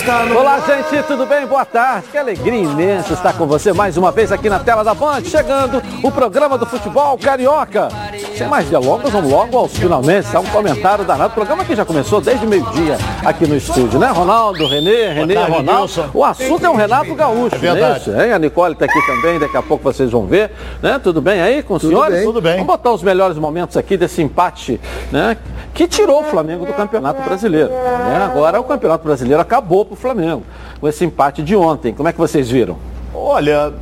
está no Olá, gente, tudo bem? Boa tarde. Que alegria imensa estar com você mais uma vez aqui na tela da Band, chegando o programa do futebol carioca. Sem mais delongas, vamos logo aos finalmente. Há um comentário danado. O programa que já começou desde meio-dia aqui no estúdio, né? Ronaldo, Renê, Renê, tarde, Ronaldo. Nilson. O assunto é o Renato Gaúcho, É verdade. né? Isso, hein? A Nicole está aqui também, daqui a pouco vocês vão ver. Né? Tudo bem aí com os senhores? bem. Tudo bem. Vamos botar os melhores momentos aqui desse empate, né? Que tirou o Flamengo do Campeonato Brasileiro. Né? Agora o Campeonato Brasileiro acabou o Flamengo com esse empate de ontem. Como é que vocês viram? Olha,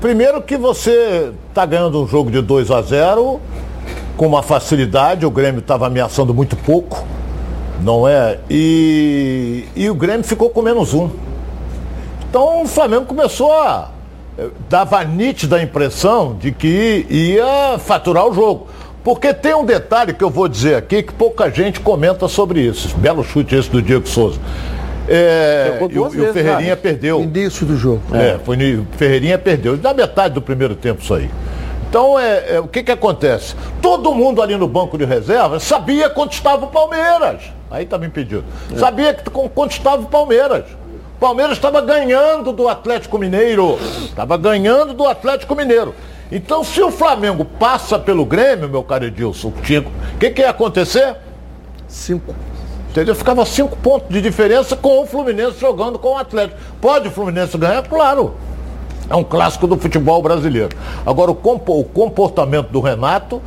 primeiro que você está ganhando um jogo de 2 a 0 com uma facilidade, o Grêmio estava ameaçando muito pouco, não é? E, e o Grêmio ficou com menos um. Então o Flamengo começou a. eh, dava nítida a impressão de que ia faturar o jogo. Porque tem um detalhe que eu vou dizer aqui que pouca gente comenta sobre isso. Belo chute esse do Diego Souza. É, e, e o Ferreirinha perdeu. Início do jogo. É, foi no, Ferreirinha perdeu. Na metade do primeiro tempo isso aí. Então, é, é, o que que acontece? Todo mundo ali no banco de reserva sabia quanto estava o Palmeiras. Aí tá me impedido. Sabia que, com- quanto estava o Palmeiras. O Palmeiras estava ganhando do Atlético Mineiro. Estava ganhando do Atlético Mineiro. Então, se o Flamengo passa pelo Grêmio, meu caro Edilson, o que, que ia acontecer? Cinco. Entendeu? Ficava cinco pontos de diferença com o Fluminense jogando com o Atlético. Pode o Fluminense ganhar? Claro. É um clássico do futebol brasileiro. Agora, o, compo- o comportamento do Renato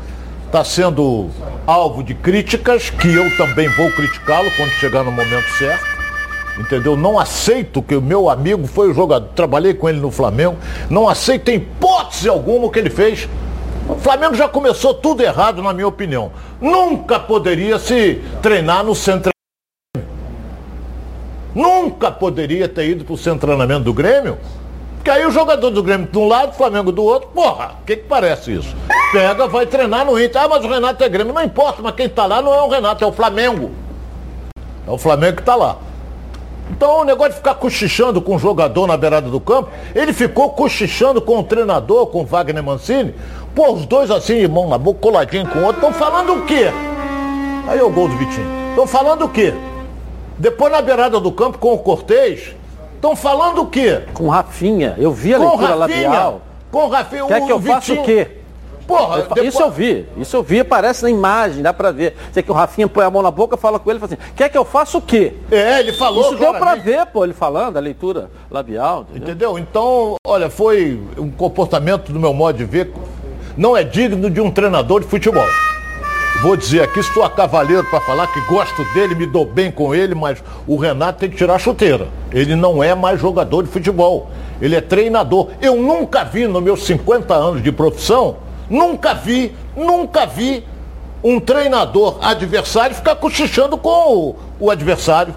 está sendo alvo de críticas, que eu também vou criticá-lo quando chegar no momento certo. Entendeu? Não aceito que o meu amigo foi o jogador, trabalhei com ele no Flamengo, não aceito em hipótese alguma o que ele fez. O Flamengo já começou tudo errado, na minha opinião. Nunca poderia se treinar no centro. Nunca poderia ter ido para o treinamento do Grêmio. Porque aí o jogador do Grêmio de um lado, o Flamengo do outro, porra, o que, que parece isso? Pega, vai treinar no Inter. Ah, mas o Renato é Grêmio. Não importa, mas quem está lá não é o Renato, é o Flamengo. É o Flamengo que está lá. Então o negócio de ficar cochichando com o jogador na beirada do campo, ele ficou cochichando com o treinador, com o Wagner Mancini. Pô, os dois assim, de mão na boca, coladinho com o outro, estão falando o quê? Aí é o gol do Vitinho. Estão falando o quê? Depois na beirada do campo com o Cortez, estão falando o quê? Com Rafinha. Eu vi a Com leitura Rafinha. labial. Com o Rafinha. Quer o que eu faça Vitinho- o quê? Porra, Eu depois- Isso eu vi, isso eu vi, aparece na imagem, dá pra ver. Você que o Rafinha põe a mão na boca, fala com ele e fala assim, quer que eu faça o quê? É, ele falou. Isso deu pra claramente. ver, pô, ele falando, a leitura labial. entendeu? Entendeu? Então, olha, foi um comportamento, do meu modo de ver, não é digno de um treinador de futebol. Vou dizer aqui, estou a cavaleiro para falar que gosto dele, me dou bem com ele, mas o Renato tem que tirar a chuteira. Ele não é mais jogador de futebol. Ele é treinador. Eu nunca vi, nos meus 50 anos de profissão, nunca vi, nunca vi um treinador adversário ficar cochichando com o, o adversário.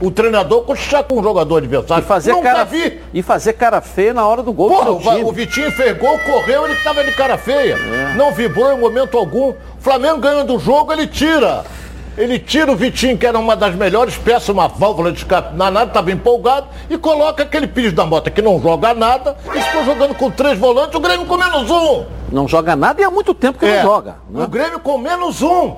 O treinador cochichar com o jogador adversário. E fazer, nunca cara, vi. e fazer cara feia na hora do gol Porra, do o, o Vitinho fez gol, correu, ele estava de cara feia. É. Não vibrou em momento algum. O Flamengo ganhando o jogo, ele tira. Ele tira o Vitinho, que era uma das melhores peças, uma válvula de escape danado, estava empolgado, e coloca aquele Pires da Mota que não joga nada, e ficou jogando com três volantes, o Grêmio com menos um. Não joga nada e há muito tempo que É, não joga. né? O Grêmio com menos um.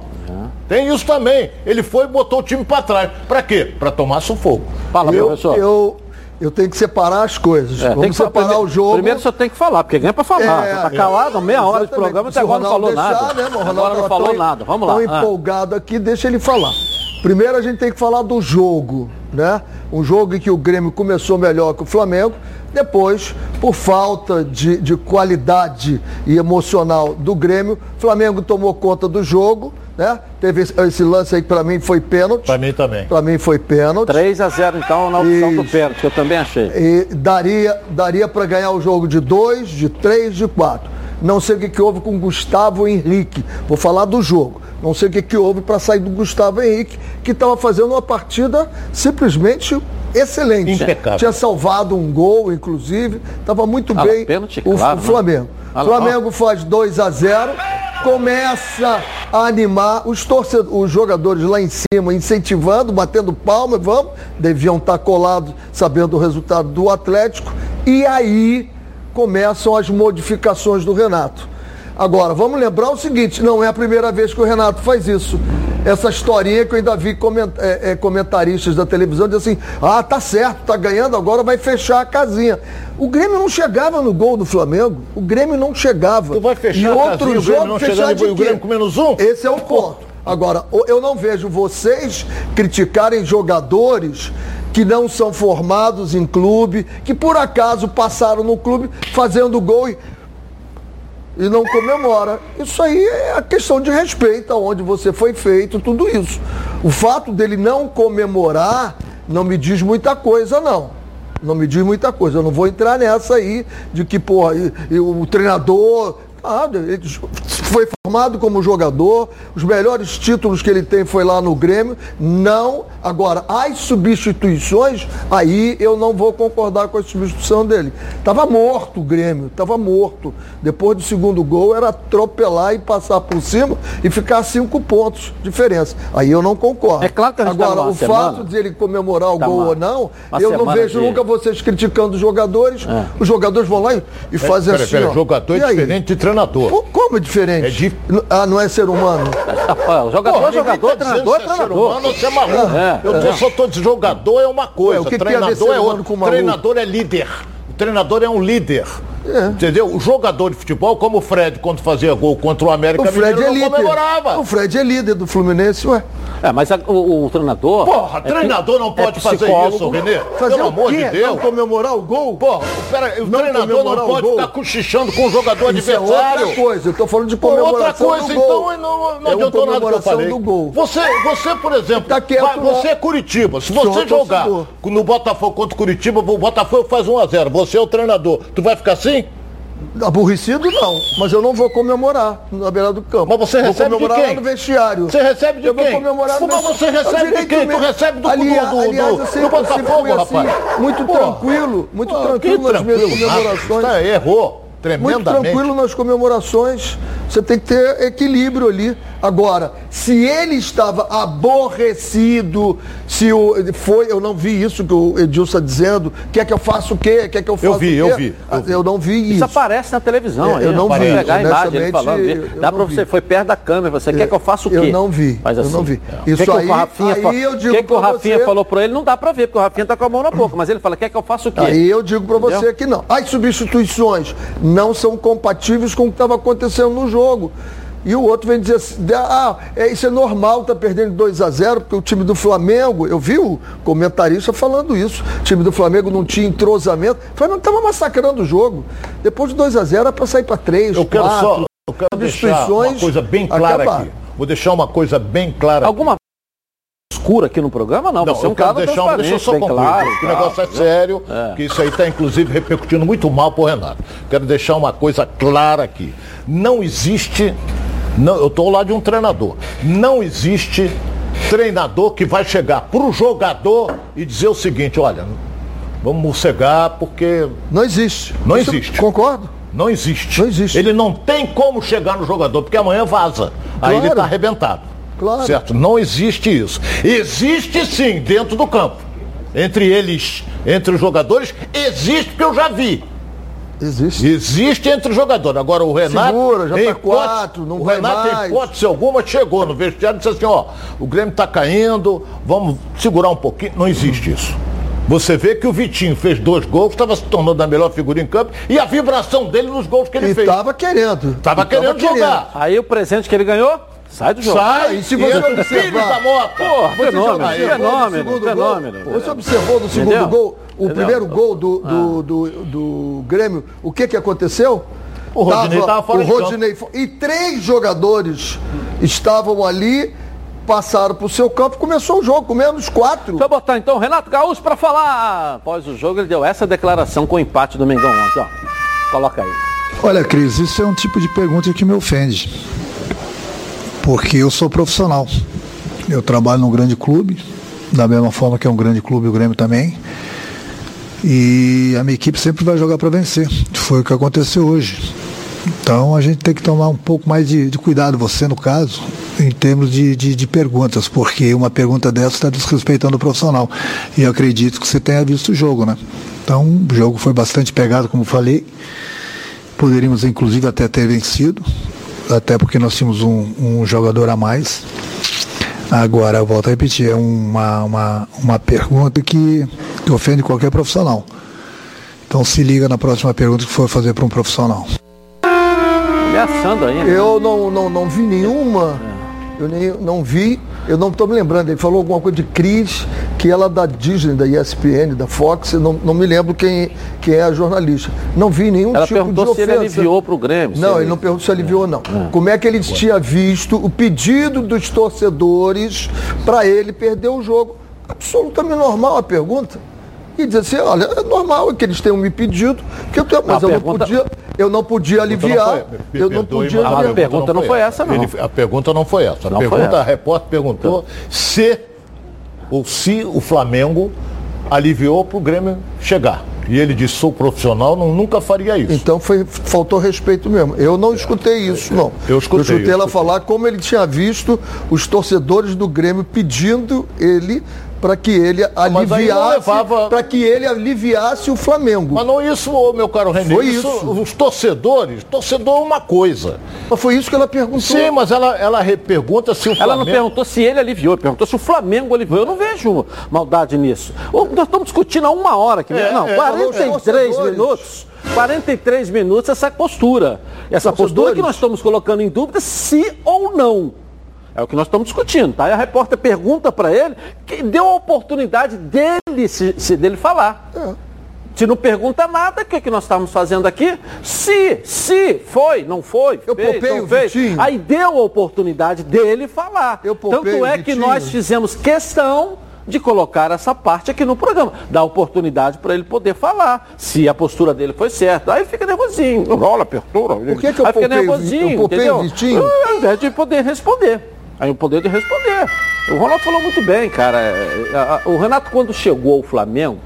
Tem isso também. Ele foi e botou o time para trás. Para quê? Para tomar sufoco. Fala, Eu, professor. eu, eu tenho que separar as coisas. É, tem Vamos que separar primeiro, o jogo. Primeiro senhor tem que falar, porque ganha pra falar. É, tá calado, meia hora de programa, até agora não falou deixar, nada. né, Ronaldo agora não tava falou tão- nada. Vamos lá. Ah. empolgado aqui, deixa ele falar. Primeiro a gente tem que falar do jogo, né? Um jogo em que o Grêmio começou melhor que o Flamengo. Depois, por falta de, de qualidade e emocional do Grêmio, o Flamengo tomou conta do jogo, né? Teve esse, lance aí que pra mim foi pênalti. Para mim também. Pra mim foi pênalti. 3 a 0 então na opção do pênalti, que eu também achei. E daria, daria para ganhar o jogo de dois, de três, de quatro. Não sei o que, que houve com Gustavo Henrique. Vou falar do jogo. Não sei o que, que houve para sair do Gustavo Henrique, que estava fazendo uma partida simplesmente excelente. Impecável. Tinha salvado um gol, inclusive. Estava muito Ah, bem pênalti, o, claro, o né? Flamengo. Ah, Flamengo faz 2 a 0 começa a animar os torcedores, os jogadores lá em cima, incentivando, batendo palma, vamos, deviam estar colados sabendo o resultado do Atlético, e aí começam as modificações do Renato. Agora, vamos lembrar o seguinte: não é a primeira vez que o Renato faz isso. Essa historinha que eu ainda vi coment, é, é, comentaristas da televisão dizendo assim: ah, tá certo, tá ganhando, agora vai fechar a casinha. O Grêmio não chegava no gol do Flamengo. O Grêmio não chegava. Tu vai fechar e a outro casinha, o jogo Grêmio não fechar de o quê? Grêmio com menos um? Esse é o ponto. Agora, o- eu não vejo vocês criticarem jogadores que não são formados em clube, que por acaso passaram no clube fazendo gol e, e não comemora. Isso aí é a questão de respeito aonde você foi feito, tudo isso. O fato dele não comemorar não me diz muita coisa, não. Não me diz muita coisa. Eu não vou entrar nessa aí de que, porra, e- e o treinador. Ah, ele foi formado como jogador, os melhores títulos que ele tem foi lá no Grêmio. Não. Agora, as substituições, aí eu não vou concordar com a substituição dele. Tava morto o Grêmio, tava morto. Depois do segundo gol era atropelar e passar por cima e ficar cinco pontos de diferença. Aí eu não concordo. É claro que a gente tá Agora, numa o semana- fato de ele comemorar o Tá gol uma- ou não, uma eu não vejo de- nunca vocês criticando os jogadores. É. Os jogadores vão lá e, e fazem Peraí, assim. peraí, ó. jogador E é aí? diferente de treinador. Pô, Como é diferente? É dif- Ah, não é ser humano? O jogador, Porra, é jogador, tá treinador, é ser treinador. humano ou se é maluco. É, eu tô- só tô jogador é uma coisa, Ué, o que que treinador ser é humano outro. com? Treinador é líder. O treinador é um líder. É. Entendeu? O jogador de futebol, como o Fred, quando fazia gol contra o América O Fred Mineiro, é não líder. comemorava. O Fred é líder do Fluminense, ué. É, mas a- o, o treinador. Porra, é treinador não é pode fazer psicólogo. isso, Renê. Fazer Pelo o amor quê? de Deus. Não comemorar o gol? Porra, pera, o Não treinador não pode ficar cochichando com o jogador Isso é adversário. outra coisa. Eu tô falando de comemoração outra coisa, do gol. então, não, não é adiantou nada que eu falei. do gol. Você, você, por exemplo, Tá quieto vai- você lá. é Curitiba. Se você jogar torcedor. no Botafogo contra o Curitiba, o Botafogo faz 1x0. Você é o treinador. Tu vai ficar assim? Aborrecido não, mas eu não vou comemorar na beira do campo. Mas você vou recebe de comemorar quem? lá no vestiário. Você recebe de eu quem? vou comemorar no Pô, mas você recebe de quem? Tu meu. recebe do- aliás, do- do- aliás, eu sempre, do eu Botafogo, assim, rapaz. muito Pô. tranquilo, muito Pô, tranquilo nas minhas comemorações. Tá, errou. Muito tranquilo nas comemorações. Você tem que ter equilíbrio ali. Agora, se ele estava aborrecido, se o, foi, eu não vi isso que o Edilson está dizendo, quer que eu faça o quê? Quer que eu faça Eu vi, o quê? eu vi, eu vi. Eu não vi Isso isso. aparece na televisão. É, aí, eu não vi, pegar a imagem, ele falando. eu Dá vi. você, foi perto da câmera. Você quer que eu faça o quê? Eu não vi, eu assim. não vi. O que Isso que o aí- Rafinha aí eu O digo que, que o Rafinha você- falou pra ele? Não dá pra ver, porque o Rafinha tá com a mão na boca. Mas ele fala, quer que eu faça o quê? Aí eu digo para você que não. As substituições não são compatíveis com o que estava acontecendo no jogo. E o outro vem dizer assim, ah, é, isso é normal, tá perdendo 2 a 0 porque o time do Flamengo, eu vi o comentarista falando isso, o time do Flamengo não tinha entrosamento, o Flamengo estava massacrando o jogo. Depois de 2 a 0 era para sair para 3, Eu quero 4, só eu quero deixar uma coisa bem clara acabar. aqui. Vou deixar uma coisa bem clara. Alguma escura aqui no programa? Não, Não, você é um eu quero cara deixar, deixa eu só concluir, claro. que o negócio é sério, É. que isso aí está inclusive repercutindo muito mal pro Renato. Quero deixar uma coisa clara aqui. Não existe, não, eu estou lá de um treinador, não existe treinador que vai chegar pro jogador e dizer o seguinte, olha, vamos mossegar porque Não existe. Não Isso existe. Concordo. não existe. Não existe. Ele não tem como chegar no jogador, porque amanhã vaza. Aí ele Claro. está arrebentado. Claro. Certo? Não existe isso. Existe sim dentro do campo. Entre eles, entre os jogadores, existe que eu já vi. Existe. Existe entre os jogadores. Agora o Renato. Segura, já em tá hipótese- quatro, não o vai Renato, em mais. hipótese alguma, chegou no vestiário e disse assim: ó, o Grêmio tá caindo, vamos segurar um pouquinho. Não existe isso. Você vê que o Vitinho fez dois gols, estava se tornando a melhor figura em campo, e a vibração dele nos gols que ele E fez. estava querendo. Tava E querendo jogar. Aí o presente que ele ganhou, sai do jogo. Sai, e se você observar- da moto. Porra, Você fenômeno, no fenômeno, segundo fenômeno. Gol, você observou no segundo Entendeu? gol, o Entendeu? primeiro gol do, do, do, do Grêmio, o que que aconteceu? O Rodinei tava fora o de campo. Rodinei E três jogadores estavam ali, passaram para o seu campo, começou o jogo, com menos quatro. Deixa eu botar então o Renato Gaúcho pra falar. Após o jogo, ele deu essa declaração com o empate do Mengão ontem, ó. Coloca aí. Olha, Cris, isso é um tipo de pergunta que me ofende. Porque eu sou profissional. Eu trabalho num grande clube, da mesma forma que é um grande clube o Grêmio também. E a minha equipe sempre vai jogar para vencer. Foi o que aconteceu hoje. Então a gente tem que tomar um pouco mais de, de cuidado, você no caso, em termos de, de, de perguntas, porque uma pergunta dessa está desrespeitando o profissional. E eu acredito que você tenha visto o jogo, né? Então o jogo foi bastante pegado, como falei. Poderíamos, inclusive, até ter vencido, até porque nós tínhamos um, um jogador a mais. Agora, eu volto a repetir, é uma, uma, uma pergunta que, que ofende qualquer profissional. Então se liga na próxima pergunta que for fazer para um profissional. Ameaçando ainda. Eu não, não, não vi nenhuma. Eu nem, não vi, eu não estou me lembrando. Ele falou alguma coisa de Cris, que ela é da Disney, da ESPN, da Fox, não, não me lembro quem, quem é a jornalista. Não vi nenhum Ela tipo de perguntou se ofensa. ele aliviou pro Grêmio. se Não, ele- ele não perguntou se aliviou ou não. Como é que ele tinha visto o pedido dos torcedores para ele perder o jogo? Absolutamente normal a pergunta. E dizer assim, olha, é normal que eles tenham me pedido, que eu tenho, mas A eu, pergunta- não podia, eu não podia aliviar, Então Não foi- eu não podia mas A pergunta não foi essa, não. Ele- a pergunta não foi essa. A Não pergunta, essa. a repórter perguntou se ou se o Flamengo aliviou para o Grêmio chegar. E ele disse, sou profissional, não, nunca faria isso. Então foi, faltou respeito mesmo. Eu não escutei isso, não. Eu escutei, eu ela escutei. falar como ele tinha visto os torcedores do Grêmio pedindo ele para que ele não aliviasse, levava- para que ele aliviasse o Flamengo. Mas não isso, meu caro René. Foi isso. Os torcedores, torcedor é uma coisa. Mas foi isso que ela perguntou. Sim, mas ela, ela repergunta se o Ela não Flamengo... perguntou se ele aliviou, perguntou se o Flamengo aliviou. Eu não vejo maldade nisso. Nós estamos discutindo há uma hora aqui. É, não, é, 43 torcedores. minutos. 43 minutos essa postura. Essa postura que nós estamos colocando em dúvida se ou não. É o que nós estamos discutindo, tá? E a repórter pergunta para ele, que deu a oportunidade dele se, se dele falar. Se não pergunta nada, o que, é que nós estamos fazendo aqui? Se, se, foi, não foi, Eu fez, não o fez. Vitinho. Aí deu a oportunidade dele falar. Eu Tanto o é que nós fizemos questão de colocar essa parte aqui no programa, dar oportunidade para ele poder falar, se a postura dele foi certa. Aí fica nervosinho, rola, apertura. Por que que eu aí fica poupei o Vi- nervosinho, eu poupei o entendeu? Vitinho? Ao invés de poder responder. Aí o poder de responder. O Ronaldo falou muito bem, cara. É, O Renato, quando chegou ao Flamengo,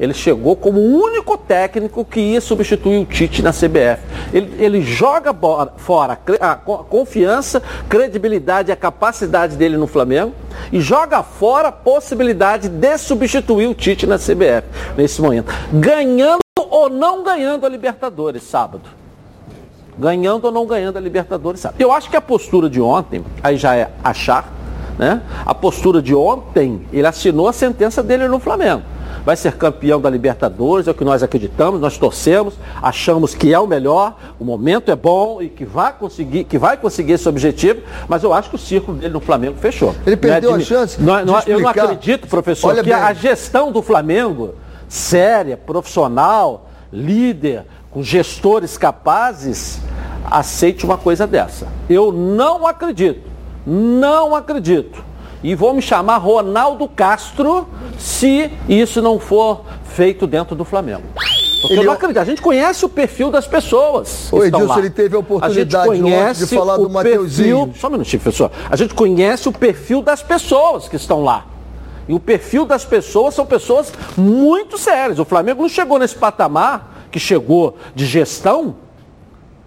ele chegou como o único técnico que ia substituir o Tite na CBF. Ele, ele joga bo- fora a confiança, credibilidade e a capacidade dele no Flamengo e joga fora a possibilidade de substituir o Tite na CBF nesse momento. Ganhando ou não ganhando a Libertadores sábado ganhando ou não ganhando a Libertadores, sabe? Eu acho que a postura de ontem, aí já é achar, né? A postura de ontem, ele assinou a sentença dele no Flamengo. Vai ser campeão da Libertadores, é o que nós acreditamos, nós torcemos, achamos que é o melhor, o momento é bom e que vai conseguir, que vai conseguir esse objetivo, mas eu acho que o círculo dele no Flamengo fechou. Ele perdeu Não é a chance não- não- eu não acredito, professor, Olha que bem. a gestão do Flamengo, séria, profissional, líder, com gestores capazes, aceite uma coisa dessa. Eu não acredito. Não acredito. E vou me chamar Ronaldo Castro se isso não for feito dentro do Flamengo. Porque Ele- eu não acredito. A gente conhece o perfil das pessoas. O Edilson, lá. ele teve a oportunidade ontem de falar o do Mateuzinho. perfil- Só um minutinho, professor. A gente conhece o perfil das pessoas que estão lá. E o perfil das pessoas são pessoas muito sérias. O Flamengo não chegou nesse patamar que chegou de gestão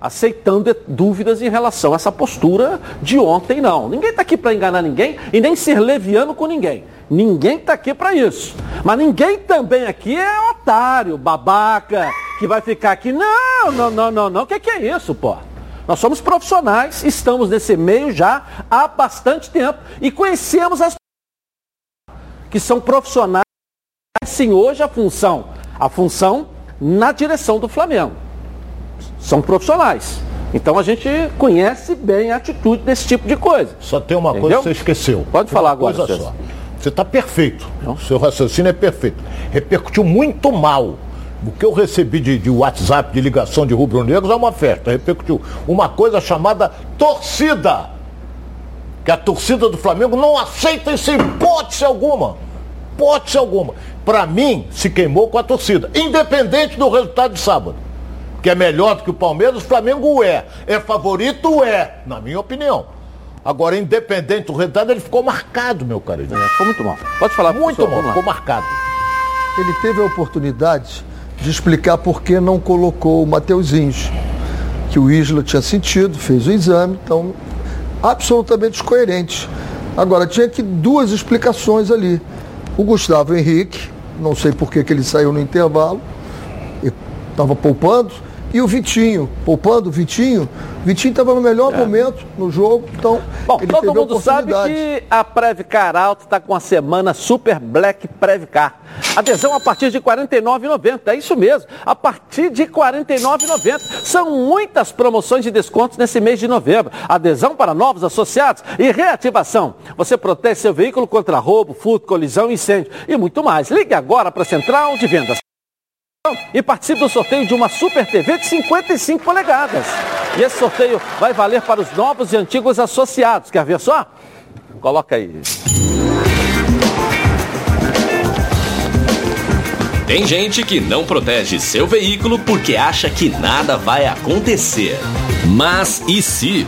aceitando dúvidas em relação a essa postura de ontem, não. Ninguém está aqui para enganar ninguém e nem ser leviano com ninguém. Ninguém está aqui para isso. Mas ninguém também aqui é otário, babaca, que vai ficar aqui. Não, não, não, não, não. O que, que é isso, pô? Nós somos profissionais, estamos nesse meio já há bastante tempo e conhecemos as que são profissionais, sim, hoje a função, a função na direção do Flamengo. São profissionais. Então a gente conhece bem a atitude desse tipo de coisa. Só tem uma coisa Entendeu? que você esqueceu. Pode Tem falar agora, Coisa só. Você está perfeito. Não? Seu raciocínio é perfeito. Repercutiu muito mal. O que eu recebi de, de WhatsApp, de ligação de rubro-negros é uma festa. Repercutiu uma coisa chamada torcida. Que a torcida do Flamengo não aceita isso em hipótese alguma. Hipótese alguma. Para mim, se queimou com a torcida. Independente do resultado de sábado. Que é melhor do que o Palmeiras, o Flamengo é. É favorito? É, na minha opinião. Agora, independente do resultado, ele ficou marcado, meu caro. É, Ficou muito mal. Pode falar, Muito professor, lá. ficou marcado. Ele teve a oportunidade de explicar por que não colocou o Mateuzinho. Que o Isla tinha sentido, fez o exame, então absolutamente descoerente. Agora, tinha que duas explicações ali. O Gustavo Henrique, não sei por que, ele saiu no intervalo, estava poupando, E o Vitinho, poupando o Vitinho, o Vitinho estava no melhor é. momento no jogo, então Bom, todo mundo sabe que a Previcar Alto está com a semana Super Black Previcar. Adesão a partir de R$ 49,90, é isso mesmo, a partir de R$ 49,90. São muitas promoções de descontos nesse mês de novembro. Adesão para novos associados e reativação. Você protege seu veículo contra roubo, furto, colisão, incêndio e muito mais. Ligue agora para a Central de Vendas e participe do sorteio de uma Super TV de 55 polegadas. E esse sorteio vai valer para os novos e antigos associados. Quer ver só? Coloca aí. Tem gente que não protege seu veículo porque acha que nada vai acontecer. Mas e se?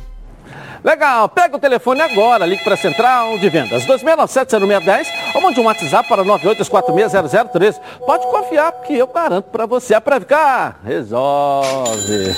Legal, pega o telefone agora, ligue para a Central de Vendas 2697-0610 ou mande um WhatsApp para 98460013. Pode confiar que eu garanto para você. A Previcar resolve.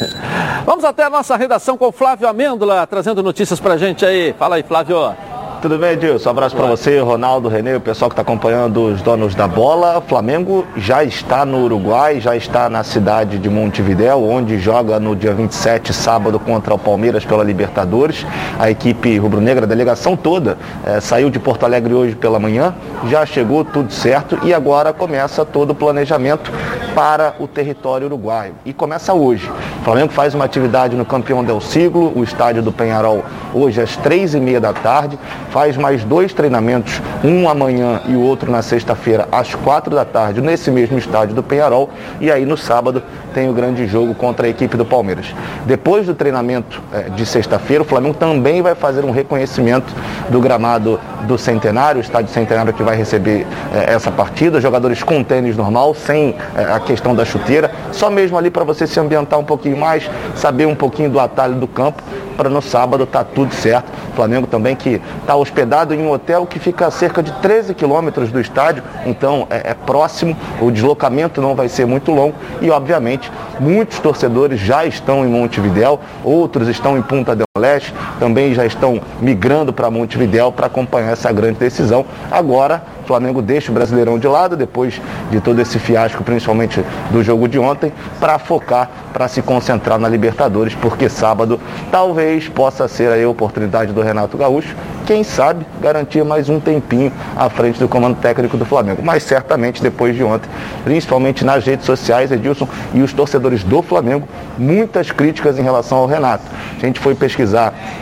Vamos até a nossa redação com o Flávio Amêndola, trazendo notícias para gente aí. Fala aí, Flávio. Tudo bem, Edilson? Um abraço para você, Ronaldo, Renê, o pessoal que está acompanhando os donos da bola. O Flamengo já está no Uruguai, já está na cidade de Montevidéu, onde joga no dia 27, sábado, contra o Palmeiras pela Libertadores. A equipe rubro-negra, a delegação toda, é, saiu de Porto Alegre hoje pela manhã, já chegou tudo certo e agora começa todo o planejamento para o território uruguaio. E começa hoje. O Flamengo faz uma atividade no Campeão del Siglo, o estádio do Penharol, hoje às três e meia da tarde faz mais dois treinamentos, um amanhã e o outro na sexta-feira, às quatro da tarde, nesse mesmo estádio do Penharol. E aí no sábado tem o grande jogo contra a equipe do Palmeiras. Depois do treinamento é, de sexta-feira, o Flamengo também vai fazer um reconhecimento do gramado do Centenário, o estádio Centenário que vai receber é, essa partida. Jogadores com tênis normal, sem é, a questão da chuteira, só mesmo ali para você se ambientar um pouquinho mais, saber um pouquinho do atalho do campo, para no sábado tá tudo certo. O Flamengo também que está hospedado em um hotel que fica a cerca de 13 quilômetros do estádio, então é, é, próximo, o deslocamento não vai ser muito longo e, obviamente, muitos torcedores já estão em Montevidéu, outros estão em Punta del Leste, também já estão migrando para Montevidéu para acompanhar essa grande decisão. Agora, o Flamengo deixa o Brasileirão de lado, depois de todo esse fiasco, principalmente do jogo de ontem, para focar, para se concentrar na Libertadores, porque sábado talvez possa ser a oportunidade do Renato Gaúcho, quem sabe garantir mais um tempinho à frente do comando técnico do Flamengo. Mas certamente depois de ontem, principalmente nas redes sociais, Edilson e os torcedores do Flamengo, muitas críticas em relação ao Renato. A gente foi pesquisar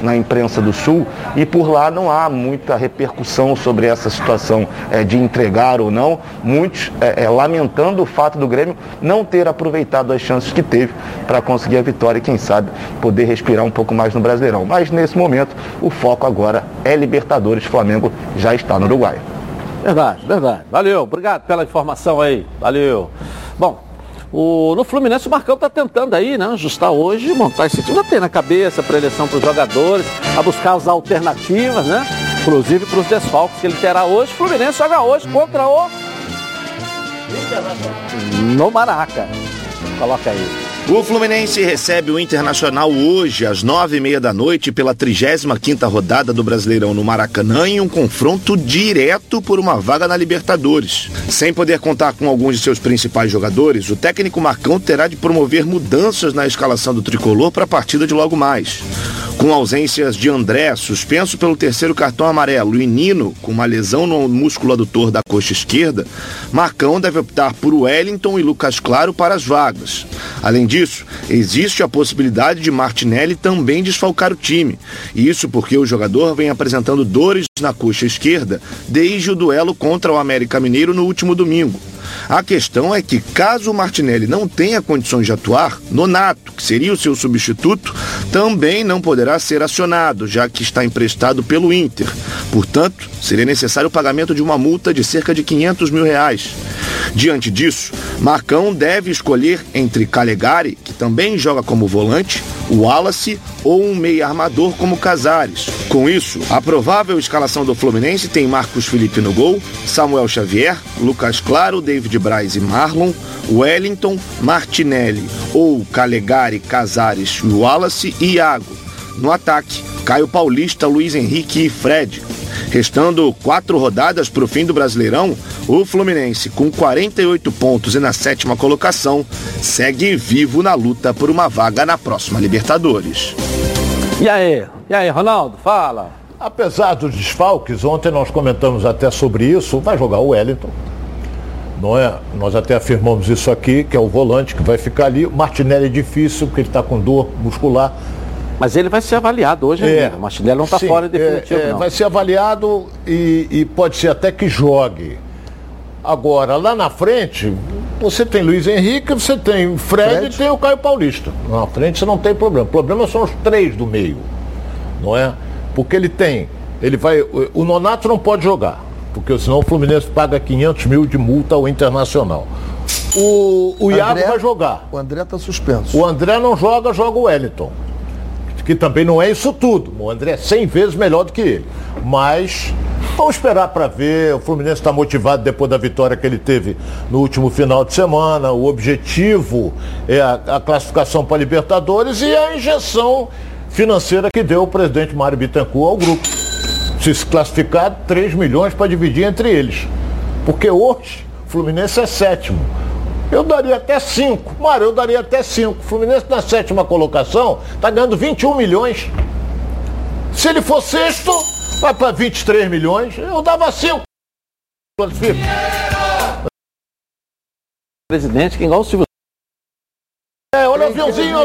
na imprensa do Sul e por lá não há muita repercussão sobre essa situação é, de entregar ou não, muitos é, é, lamentando o fato do Grêmio não ter aproveitado as chances que teve para conseguir a vitória e, quem sabe, poder respirar um pouco mais no Brasileirão. Mas nesse momento, o foco agora é Libertadores. Flamengo já está no Uruguai. Verdade, verdade. Valeu, obrigado pela informação aí. Valeu. Bom, o, no Fluminense o Marcão está tentando aí, né? Ajustar hoje, montar esse time. Já tem na cabeça para eleição para os jogadores, a buscar as alternativas, né? Inclusive para os desfalques que ele terá hoje. O Fluminense joga hoje contra o. No Maraca. Coloca aí. O Fluminense recebe o Internacional hoje, às nove e meia da noite, pela 35 quinta rodada do Brasileirão no Maracanã, em um confronto direto por uma vaga na Libertadores. Sem poder contar com alguns de seus principais jogadores, o técnico Marcão terá de promover mudanças na escalação do tricolor para a partida de logo mais. Com ausências de André, suspenso pelo terceiro cartão amarelo, e Nino, com uma lesão no músculo adutor da coxa esquerda, Marcão deve optar por Wellington e Lucas Claro para as vagas. Além disso, existe a possibilidade de Martinelli também desfalcar o time. Isso porque o jogador vem apresentando dores na coxa esquerda desde o duelo contra o América Mineiro no último domingo. A questão é que, caso o Martinelli não tenha condições de atuar, Nonato, que seria o seu substituto, também não poderá ser acionado, já que está emprestado pelo Inter. Portanto, seria necessário o pagamento de uma multa de cerca de 500 mil reais. Diante disso, Marcão deve escolher entre Calegari, que também joga como volante, Wallace ou um meia armador como Casares. Com isso, a provável escalação do Fluminense tem Marcos Felipe no gol, Samuel Xavier, Lucas Claro, David Braz e Marlon, Wellington, Martinelli ou Calegari, Casares, Wallace e Iago. No ataque, Caio Paulista, Luiz Henrique e Fred. Restando quatro rodadas para o fim do Brasileirão, o Fluminense, com 48 pontos e na sétima colocação, segue vivo na luta por uma vaga na próxima Libertadores. E aí? E aí, Ronaldo? Fala. Apesar dos desfalques, ontem nós comentamos até sobre isso, vai jogar o Wellington. Não é? Nós até afirmamos isso aqui, que é o volante que vai ficar ali. O Martinelli é difícil, porque ele está com dor muscular. Mas ele vai ser avaliado hoje É. ainda. O Martinelli não está fora definitivo, é, é, não. Vai ser avaliado e, e pode ser até que jogue. Agora, lá na frente, você tem Luiz Henrique, você tem Fred, Fred. e tem o Caio Paulista. Na frente você não tem problema. O problema são os três do meio. Não é? Porque ele tem. Ele vai. O Nonato não pode jogar. Porque senão o Fluminense paga 500 mil de multa ao Internacional. O, o Iago André- vai jogar. O André está suspenso. O André não joga, joga o Wellington. Que também não é isso tudo. O André é 100 vezes melhor do que ele. Mas vamos esperar para ver. O Fluminense está motivado depois da vitória que ele teve no último final de semana. O objetivo é a, a classificação para Libertadores e a injeção financeira que deu o presidente Mário Bittencourt ao grupo. Se classificar, 3 milhões para dividir entre eles. Porque hoje o Fluminense é sétimo. Eu daria até 5. Mário, eu daria até 5. O Fluminense na sétima colocação está ganhando 21 milhões. Se ele for sexto, vai para 23 milhões. Eu dava 5. Classifica. Presidente, que igual o Silvio É, olha o aviãozinho.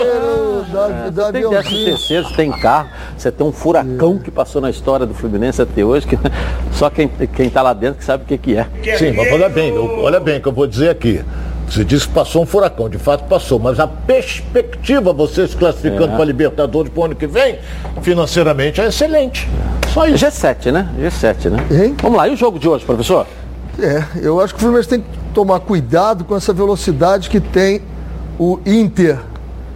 Dá, dá Tem décimo aviãozinho. terceiro, você tem carro, você tem um furacão que passou na história do Fluminense até hoje, que só quem, quem tá lá dentro que sabe o que, que é. Sim, mas olha bem, olha bem o que eu vou dizer aqui. Você disse que passou um furacão, de fato passou, mas a perspectiva, você se classificando É. para Libertadores para o ano que vem, financeiramente é excelente. Só isso. G7, né? G7, né? Hein? Vamos lá, e o jogo de hoje, professor? É, eu acho que o Fluminense tem que tomar cuidado com essa velocidade que tem o Inter,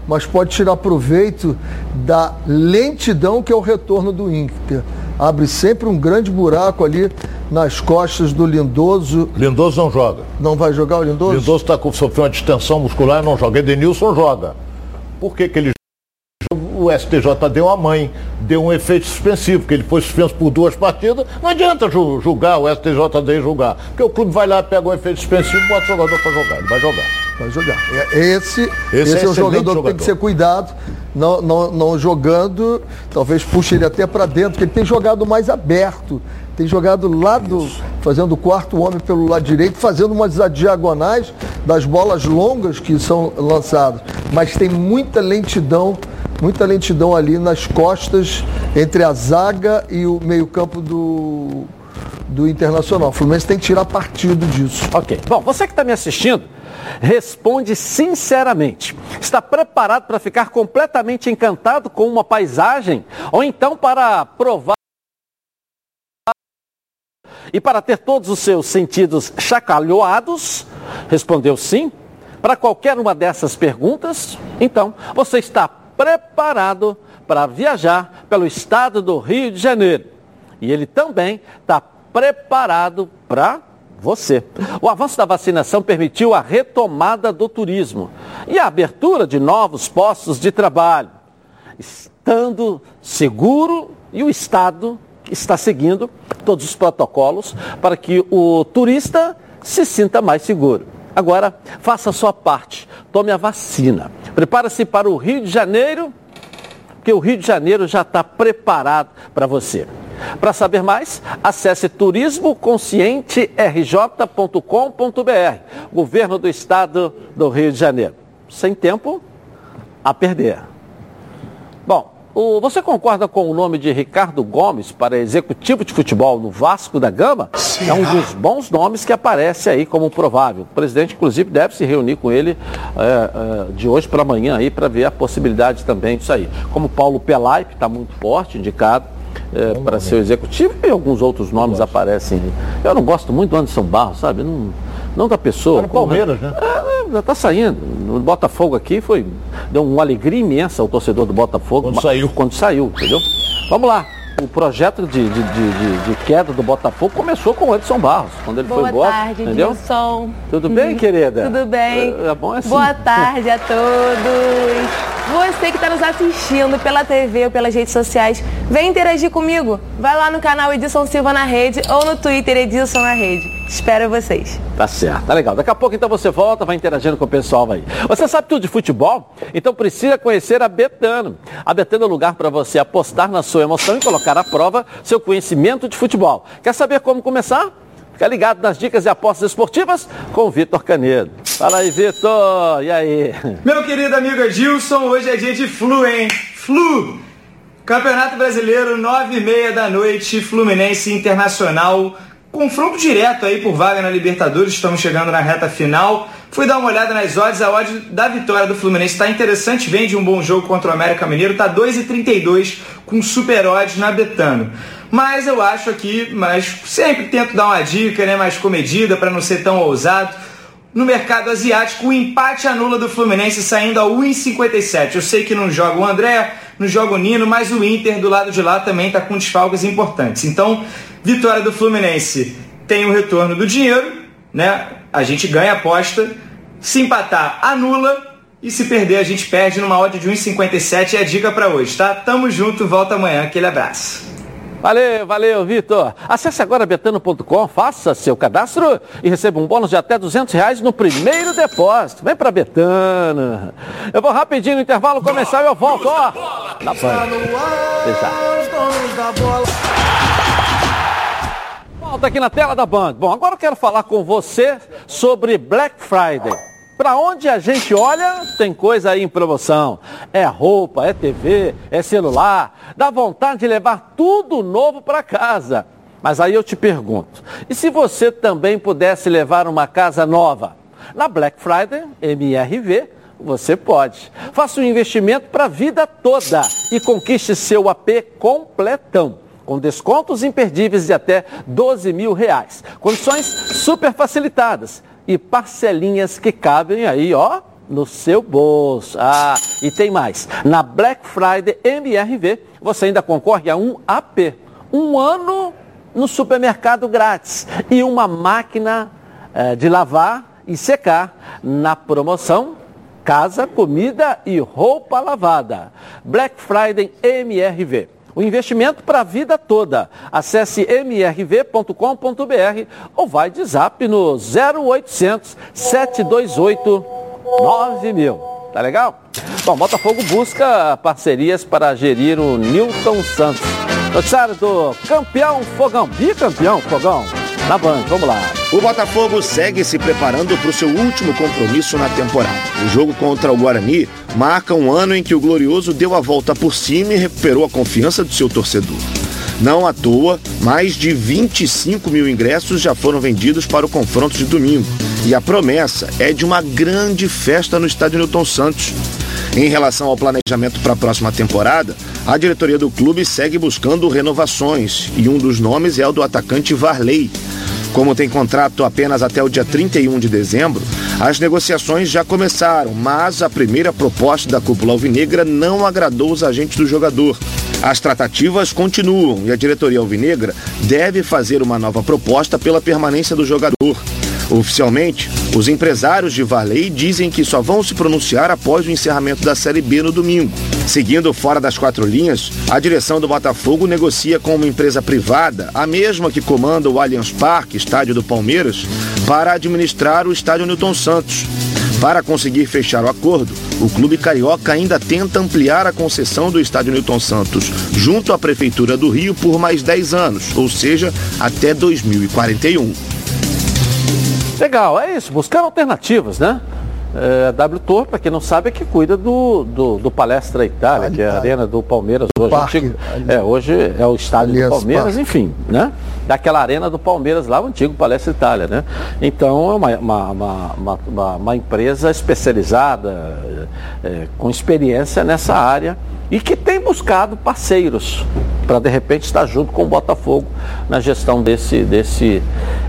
mas pode tirar proveito da lentidão que é o retorno do Inter. Abre sempre um grande buraco ali nas costas do Lindoso. Lindoso não joga. Não vai jogar o Lindoso? Lindoso está sofreu uma distensão muscular e não joga. Edenilson joga. Por que, que ele joga? O STJ deu a mãe, deu um efeito suspensivo, que ele foi suspenso por duas partidas. Não adianta ju- julgar, o STJD julgar. Porque o clube vai lá, pega o efeito suspensivo e bota o jogador para jogar. Ele vai jogar. Vai jogar. É- Esse, esse, é é, o excelente jogador que tem jogador. que ser cuidado. Não, não, não jogando, talvez puxe ele até para dentro, porque ele tem jogado mais aberto. Tem jogado lá do. fazendo o quarto homem pelo lado direito, fazendo umas diagonais das bolas longas que são lançadas. Mas tem muita lentidão, muita lentidão ali nas costas entre a zaga e o meio-campo do, do Internacional. O Fluminense tem que tirar partido disso. Ok. Bom, você que está me assistindo, responde sinceramente. Está preparado para ficar completamente encantado com uma paisagem? Ou então para provar e para ter todos os seus sentidos chacalhoados? Respondeu sim. Para qualquer uma dessas perguntas, então você está preparado para viajar pelo estado do Rio de Janeiro. E ele também está preparado para você. O avanço da vacinação permitiu a retomada do turismo e a abertura de novos postos de trabalho, estando seguro e o Estado está seguindo todos os protocolos para que o turista se sinta mais seguro. Agora, faça a sua parte, tome a vacina. Prepare-se para o Rio de Janeiro, porque o Rio de Janeiro já está preparado para você. Para saber mais, acesse turismoconscienterj.com.br, Governo do Estado do Rio de Janeiro. Sem tempo a perder. Bom, o, você concorda com o nome de Ricardo Gomes para executivo de futebol no Vasco da Gama? Sim. É um dos bons nomes que aparece aí como provável. O presidente, inclusive, deve se reunir com ele é, é, de hoje para amanhã aí para ver a possibilidade também disso aí. Como Paulo Pelai, que está muito forte, indicado. É, para ser o executivo e alguns outros nomes aparecem. Eu não gosto muito do Anderson Barros, sabe? Não, não da pessoa. Tá no Palmeiras, né? Já está saindo. No Botafogo aqui foi. Deu uma alegria imensa ao torcedor do Botafogo. Quando saiu. Quando saiu, entendeu? Vamos lá. O projeto de, de, de, de, queda do Botafogo começou com o Edson Barros, quando ele Boa foi embora. Boa tarde, entendeu? Edson. Tudo bem, querida? Tudo bem. É, é bom assim. Boa tarde a todos. Você que está nos assistindo pela TV ou pelas redes sociais, vem interagir comigo. Vai lá no canal Edson Silva na Rede ou no Twitter Edson na Rede. Espero vocês. Tá certo, tá legal. Daqui a pouco então você volta, vai interagindo com o pessoal aí. Você sabe tudo de futebol? Então precisa conhecer a Betano. A Betano é o lugar para você apostar na sua emoção e colocar à prova seu conhecimento de futebol. Quer saber como começar? Fica ligado nas dicas de apostas esportivas com o Vitor Canedo. Fala aí, Vitor. E aí? Meu querido amigo Gilson, hoje é dia de Flu, hein? Flu! Campeonato Brasileiro, nove e meia da noite, Fluminense Internacional. Confronto direto aí por vaga na Libertadores, estamos chegando na reta final. Fui dar uma olhada nas odds, a odd da vitória do Fluminense está interessante, vem de um bom jogo contra o América Mineiro, tá 2,32 com super odds na Betano. Mas eu acho aqui, mas sempre tento dar uma dica, né, mais comedida para não ser tão ousado. No mercado asiático, o empate anula do Fluminense saindo a 1,57. Eu sei que não joga o André, não joga o Nino, mas o Inter do lado de lá também está com desfalques importantes. Então, vitória do Fluminense tem o retorno do dinheiro, né? A gente ganha a aposta. Se empatar, anula. E se perder, a gente perde numa odd de 1,57. É a dica para hoje, tá? Tamo junto, volta amanhã. Aquele abraço. Valeu, valeu, Vitor. Acesse agora betano.com, faça seu cadastro e receba um bônus de até 200 reais no primeiro depósito. Vem pra Betano. Eu vou rapidinho no intervalo começar e eu volto, ó. Na Volta aqui na tela da Band. Bom, agora eu quero falar com você sobre Black Friday. Para onde a gente olha, tem coisa aí em promoção. É roupa, é TV, é celular. Dá vontade de levar tudo novo para casa. Mas aí eu te pergunto: e se você também pudesse levar uma casa nova? Na Black Friday, MRV, você pode. Faça um investimento para a vida toda e conquiste seu AP completão com descontos imperdíveis de até 12 mil reais. Condições super facilitadas e parcelinhas que cabem aí, ó, no seu bolso. Ah, e tem mais. Na Black Friday MRV, você ainda concorre a um AP, um ano no supermercado grátis e uma máquina eh, de lavar e secar na promoção Casa, Comida e Roupa Lavada. Black Friday MRV. O investimento para a vida toda. Acesse mrv.com.br ou vai de zap no 0800 728 9000. Tá legal? Bom, Botafogo busca parcerias para gerir o Newton Santos. Noticiário do campeão Fogão, bicampeão Fogão na Band. Vamos lá. O Botafogo segue se preparando para o seu último compromisso na temporada. O jogo contra o Guarani marca um ano em que o Glorioso deu a volta por cima e recuperou a confiança do seu torcedor. Não à toa, mais de 25 mil ingressos já foram vendidos para o confronto de domingo. E a promessa é de uma grande festa no estádio Newton Santos. Em relação ao planejamento para a próxima temporada, a diretoria do clube segue buscando renovações e um dos nomes é o do atacante Varley. Como tem contrato apenas até o dia 31 de dezembro, as negociações já começaram, mas a primeira proposta da cúpula alvinegra não agradou os agentes do jogador. As tratativas continuam e a diretoria alvinegra deve fazer uma nova proposta pela permanência do jogador. Oficialmente, os empresários de Varley dizem que só vão se pronunciar após o encerramento da Série B no domingo. Seguindo fora das quatro linhas, a direção do Botafogo negocia com uma empresa privada, a mesma que comanda o Allianz Parque, estádio do Palmeiras, para administrar o estádio Newton Santos. Para conseguir fechar o acordo, o clube carioca ainda tenta ampliar a concessão do estádio Newton Santos junto à Prefeitura do Rio por mais 10 anos, ou seja, até 2041. Legal, é isso, buscar alternativas, né? É, a W Torre, para quem não sabe, é que cuida do, do, do Palestra Itália, Ali, que é a arena do Palmeiras hoje. Parque, antigo- é, hoje é o estádio Aliás, do Palmeiras, Parque. enfim, né? Daquela arena do Palmeiras lá, o antigo Palestra Itália, né? Então é uma, uma, uma, uma- uma- uma empresa especializada, é, com experiência nessa área e que tem buscado parceiros para de repente estar junto com o Botafogo na gestão desse, desse,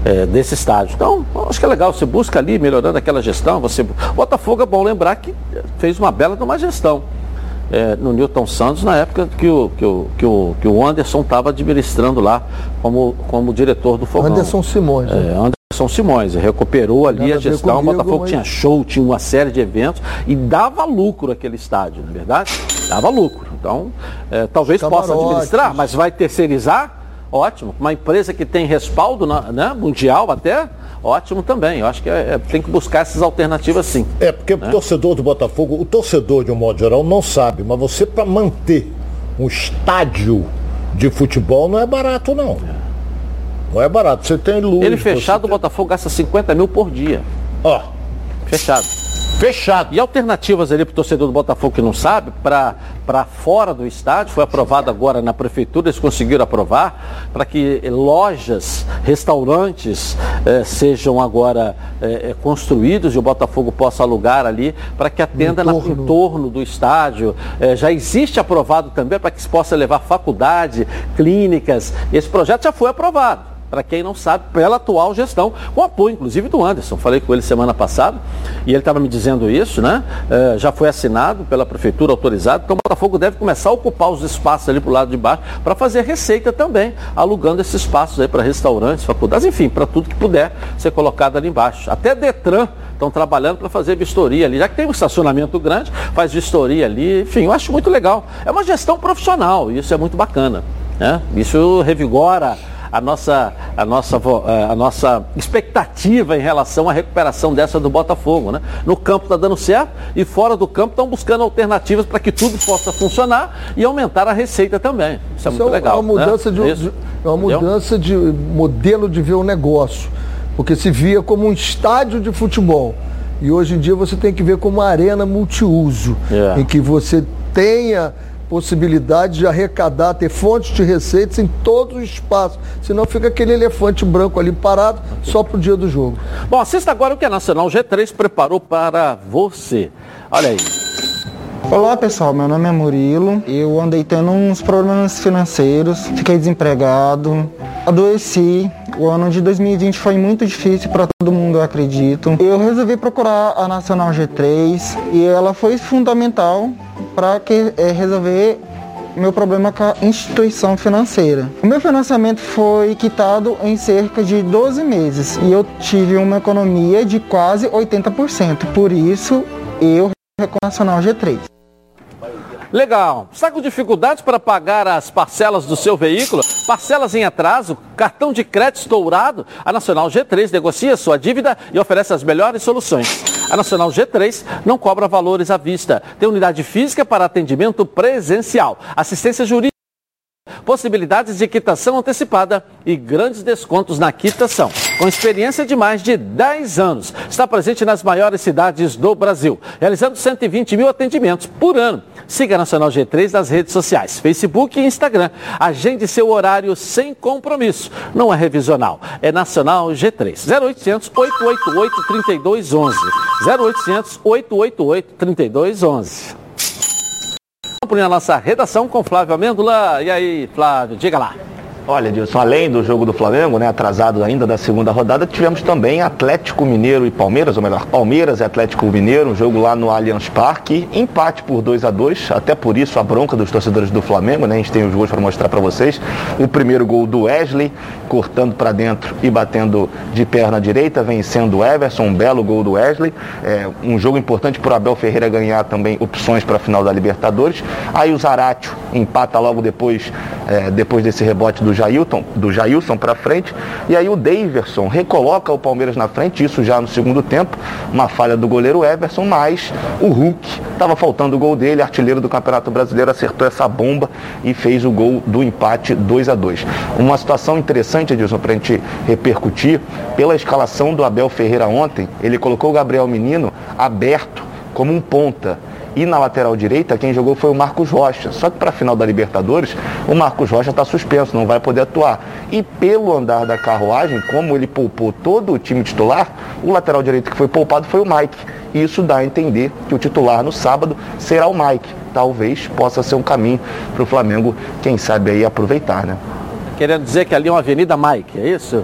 é, desse estádio. Então, acho que é legal, você busca ali melhorando aquela gestão. Você... Botafogo é bom lembrar que fez uma bela de uma gestão é, no Newton Santos na época que o, que o, que o, que o Anderson estava administrando lá como, como diretor do Fogão. Anderson Simões. É, né? Anderson Simões, recuperou ali Nada a gestão, o comigo, Botafogo mas- tinha show, tinha uma série de eventos e dava lucro aquele estádio, não é verdade? Dava lucro. Então, é, talvez possa administrar, mas vai terceirizar, ótimo. Uma empresa que tem respaldo na- né, mundial até, ótimo também. Eu acho que é- é- tem que buscar essas alternativas sim. É, porque o torcedor do Botafogo, o torcedor de um modo geral não sabe, mas você para manter um estádio de futebol não é barato não. Não é barato. Você tem luz. Ele fechado, o tem- Botafogo gasta 50 mil por dia. Ó, Fechado. fechado. E alternativas ali para o torcedor do Botafogo que não sabe, para fora do estádio, foi aprovado agora na prefeitura, eles conseguiram aprovar, para que lojas, restaurantes eh, sejam agora eh, eh, construídos e o Botafogo possa alugar ali, para que atenda na, em torno do estádio. Eh, já existe aprovado também para que se possa levar faculdade, clínicas. Esse projeto já foi aprovado para quem não sabe, pela atual gestão, com apoio inclusive do Anderson. Falei com ele semana passada e ele estava me dizendo isso, né? Eh, já foi assinado pela prefeitura, autorizado, então o Botafogo deve começar a ocupar os espaços ali para o lado de baixo para fazer receita também, alugando esses espaços aí para restaurantes, faculdades, enfim, para tudo que puder ser colocado ali embaixo. Até Detran estão trabalhando para fazer vistoria ali, já que tem um estacionamento grande, faz vistoria ali, enfim, eu acho muito legal. É uma gestão profissional e isso é muito bacana. Né? Isso revigora a nossa, a, nossa, eh, a nossa expectativa em relação à recuperação dessa do Botafogo. Né? No campo está dando certo e fora do campo estão buscando alternativas para que tudo possa funcionar e aumentar a receita também. Isso é Isso muito legal. É uma mudança, né? de, Isso. de- é uma Entendeu? mudança de modelo de ver o negócio. Porque se via como um estádio de futebol. E hoje em dia você tem que ver como uma arena multiuso. É. Em que você tenha possibilidade de arrecadar, ter fontes de receitas em todos os espaços. Senão fica aquele elefante branco ali parado só pro dia do jogo. Bom, assista agora o que a Nacional G3 preparou para você. Olha aí. Olá pessoal, meu nome é Murilo. Eu andei tendo uns problemas financeiros, fiquei desempregado, adoeci. O ano de 2020 foi muito difícil para todo mundo, eu acredito. Eu resolvi procurar a Nacional G3 e ela foi fundamental para que eh, resolver meu problema com a instituição financeira. O meu financiamento foi quitado em cerca de 12 meses e eu tive uma economia de quase 80%. Por isso, eu recomendo a Nacional G3. Legal. Está com dificuldades para pagar as parcelas do seu veículo? Parcelas em atraso? Cartão de crédito estourado? A Nacional G3 negocia sua dívida e oferece as melhores soluções. A Nacional G3 não cobra valores à vista. Tem unidade física para atendimento presencial, assistência jurídica possibilidades de quitação antecipada e grandes descontos na quitação. Com experiência de mais de 10 anos, está presente nas maiores cidades do Brasil, realizando 120 mil atendimentos por ano. Siga a Nacional G3 nas redes sociais, Facebook e Instagram. Agende seu horário sem compromisso. Não é revisional, é Nacional G3. 0800 888 3211. 0800 888 3211. Vamos para a nossa redação com Flávio Amêndola. E aí, Flávio, diga lá. Olha, Dilson, além do jogo do Flamengo, né, atrasado ainda da segunda rodada, tivemos também Atlético Mineiro e Palmeiras, ou melhor, Palmeiras e Atlético Mineiro, um jogo lá no Allianz Parque, empate por 2 a 2 até por isso a bronca dos torcedores do Flamengo, né, a gente tem os gols para mostrar para vocês. O primeiro gol do Wesley, cortando para dentro e batendo de perna direita, vencendo o Everson, um belo gol do Wesley, é, um jogo importante para o Abel Ferreira ganhar também opções para a final da Libertadores. Aí o Zaratio empata logo depois é, depois desse rebote do Jailton, do Jailson para frente. E aí o Daverson recoloca o Palmeiras na frente, isso já no segundo tempo, uma falha do goleiro Everson, mas o Hulk estava faltando o gol dele, artilheiro do Campeonato Brasileiro, acertou essa bomba e fez o gol do empate 2 a 2 Uma situação interessante, Edilson, para a gente repercutir, pela escalação do Abel Ferreira ontem, ele colocou o Gabriel Menino aberto como um ponta. E na lateral direita, quem jogou foi o Marcos Rocha. Só que para a final da Libertadores, o Marcos Rocha está suspenso, não vai poder atuar. E pelo andar da carruagem, como ele poupou todo o time titular, o lateral direito que foi poupado foi o Mike. E isso dá a entender que o titular no sábado será o Mike. Talvez possa ser um caminho para o Flamengo, quem sabe aí aproveitar, né? Querendo dizer que ali é uma Avenida Mike, é isso?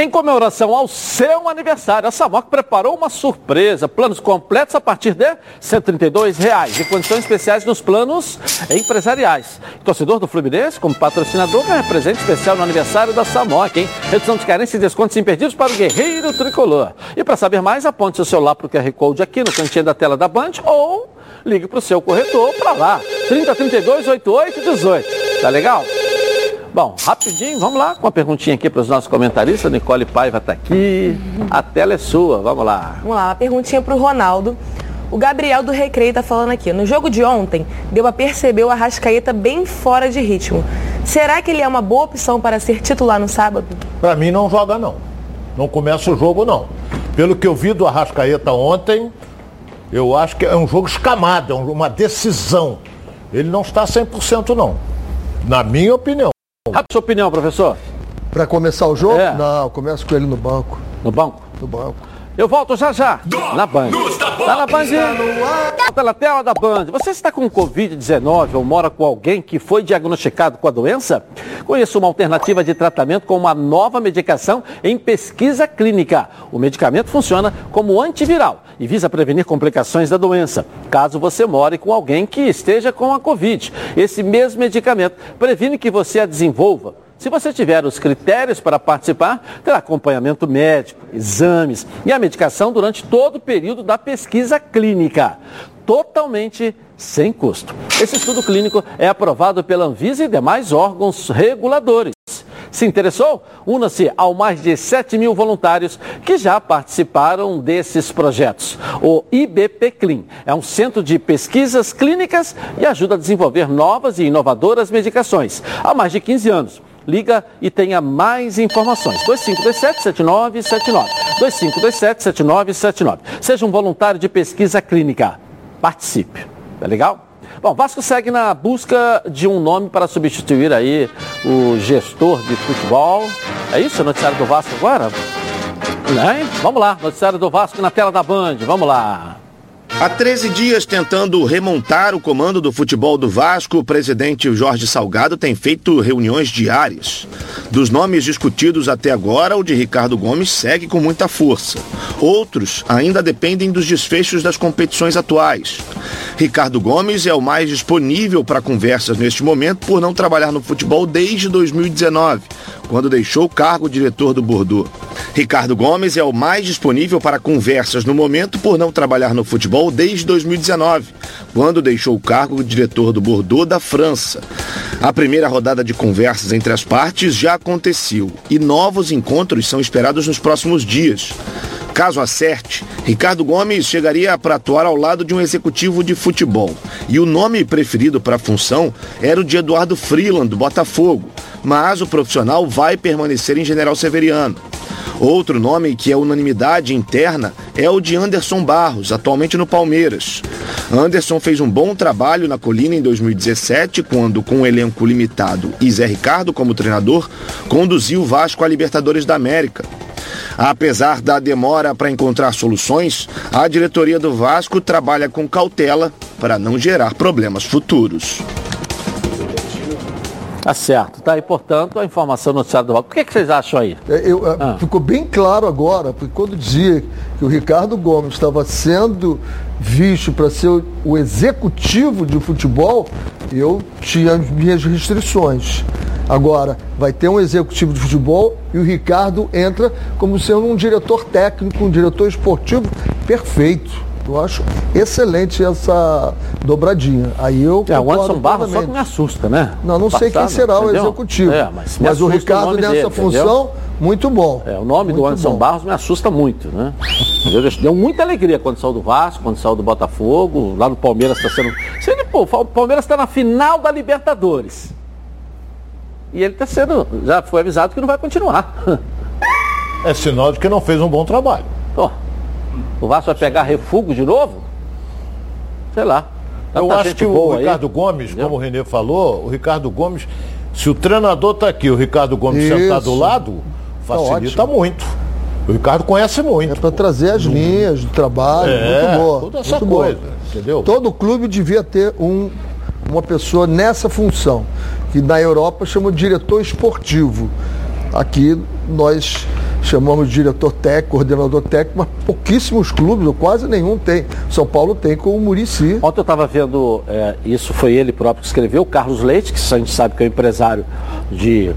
Em comemoração ao seu aniversário, a Samok preparou uma surpresa. Planos completos a partir de 132 reais, e condições especiais nos planos empresariais. torcedor do Fluminense, como patrocinador, ganha presente especial no aniversário da Samok, hein? Redução de carência e descontos impedidos para o Guerreiro Tricolor. E para saber mais, aponte seu celular para o QR Code aqui no cantinho da tela da Band ou ligue para o seu corretor para lá. 30 32 88 18. Tá legal? Bom, rapidinho, vamos lá com uma perguntinha aqui para os nossos comentaristas. Nicole Paiva está aqui. A tela é sua, vamos lá. Vamos lá, uma perguntinha para o Ronaldo. O Gabriel do Recreio está falando aqui. No jogo de ontem, deu a perceber o Arrascaeta bem fora de ritmo. Será que ele é uma boa opção para ser titular no sábado? Para mim não joga não. Não começa o jogo não. Pelo que eu vi do Arrascaeta ontem, eu acho que é um jogo escamado, é uma decisão. Ele não está 100% não. Na minha opinião. Rápida sua opinião, professor. Para começar o jogo? É. Não, começa com ele no banco. No banco? No banco. Eu volto já já, na Band. Tá na Band, tá na tela da Band. Você está com Covid-19 ou mora com alguém que foi diagnosticado com a doença? Conheça uma alternativa de tratamento com uma nova medicação em pesquisa clínica. O medicamento funciona como antiviral e visa prevenir complicações da doença, caso você more com alguém que esteja com a Covid. Esse mesmo medicamento previne que você a desenvolva se você tiver os critérios para participar, terá acompanhamento médico, exames e a medicação durante todo o período da pesquisa clínica, totalmente sem custo. Esse estudo clínico é aprovado pela Anvisa e demais órgãos reguladores. Se interessou? Una-se ao mais de 7 mil voluntários que já participaram desses projetos. O IBP Clean é um centro de pesquisas clínicas e ajuda a desenvolver novas e inovadoras medicações há mais de 15 anos liga e tenha mais informações. 2527-7979. 2527-7979. Seja um voluntário de pesquisa clínica. Participe. Tá legal? Bom, Vasco segue na busca de um nome para substituir aí o gestor de futebol. É isso? Noticiário do Vasco agora? Né? Vamos lá, noticiário do Vasco na tela da Band. Vamos lá. Há 13 dias tentando remontar o comando do futebol do Vasco, o presidente Jorge Salgado tem feito reuniões diárias. Dos nomes discutidos até agora, o de Ricardo Gomes segue com muita força. Outros ainda dependem dos desfechos das competições atuais. Ricardo Gomes é o mais disponível para conversas neste momento por não trabalhar no futebol desde 2019, quando deixou o cargo diretor do Bordeaux. Ricardo Gomes é o mais disponível para conversas no momento por não trabalhar no futebol desde 2019, quando deixou o cargo diretor do Bordeaux da França. A primeira rodada de conversas entre as partes já aconteceu e novos encontros são esperados nos próximos dias. Caso acerte, Ricardo Gomes chegaria para atuar ao lado de um executivo de futebol. E o nome preferido para a função era o de Eduardo Freeland, do Botafogo. Mas o profissional vai permanecer em General Severiano. Outro nome que é unanimidade interna é o de Anderson Barros, atualmente no Palmeiras. Anderson fez um bom trabalho na Colina em 2017, quando, com um elenco limitado e Zé Ricardo como treinador, conduziu o Vasco à Libertadores da América. Apesar da demora para encontrar soluções, a diretoria do Vasco trabalha com cautela para não gerar problemas futuros. Tá certo, tá? E portanto a informação noticiada do Vasco. O que, é que vocês acham aí? É, eu, ah. Ficou bem claro agora, porque quando dizia que o Ricardo Gomes estava sendo visto para ser o, o executivo de futebol, eu tinha minhas restrições. Agora, vai ter um executivo de futebol e o Ricardo entra como sendo um diretor técnico, um diretor esportivo perfeito. Eu acho excelente essa dobradinha. Aí eu é, o Anderson Barros só que me assusta, né? Não, não sei quem será entendeu? o executivo. É, mas, mas o Ricardo nessa dele, função, entendeu? muito bom. É, o nome muito do Anderson bom. Barros me assusta muito, né? Deu muita alegria quando saiu do Vasco, quando saiu do Botafogo, lá no Palmeiras está sendo. Se ele, pô, o Palmeiras está na final da Libertadores. E ele está sendo. Já foi avisado que não vai continuar. É sinal de que não fez um bom trabalho. Oh, o Vasco vai pegar refúgio de novo? Sei lá. Eu acho que o Ricardo aí. Gomes, como o Renê falou, o Ricardo Gomes, se o treinador está aqui, o Ricardo Gomes Isso. sentar do lado, tá facilita tá muito. O Ricardo conhece muito. É para trazer as linhas de trabalho, é, muito boa. Toda essa muito coisa, boa. entendeu? Todo clube devia ter um, uma pessoa nessa função, que na Europa chama de diretor esportivo. Aqui nós chamamos de diretor técnico, coordenador técnico, mas pouquíssimos clubes, ou quase nenhum tem. São Paulo tem com o Murici. Ontem eu estava vendo, é, isso foi ele próprio que escreveu, o Carlos Leite, que a gente sabe que é um empresário de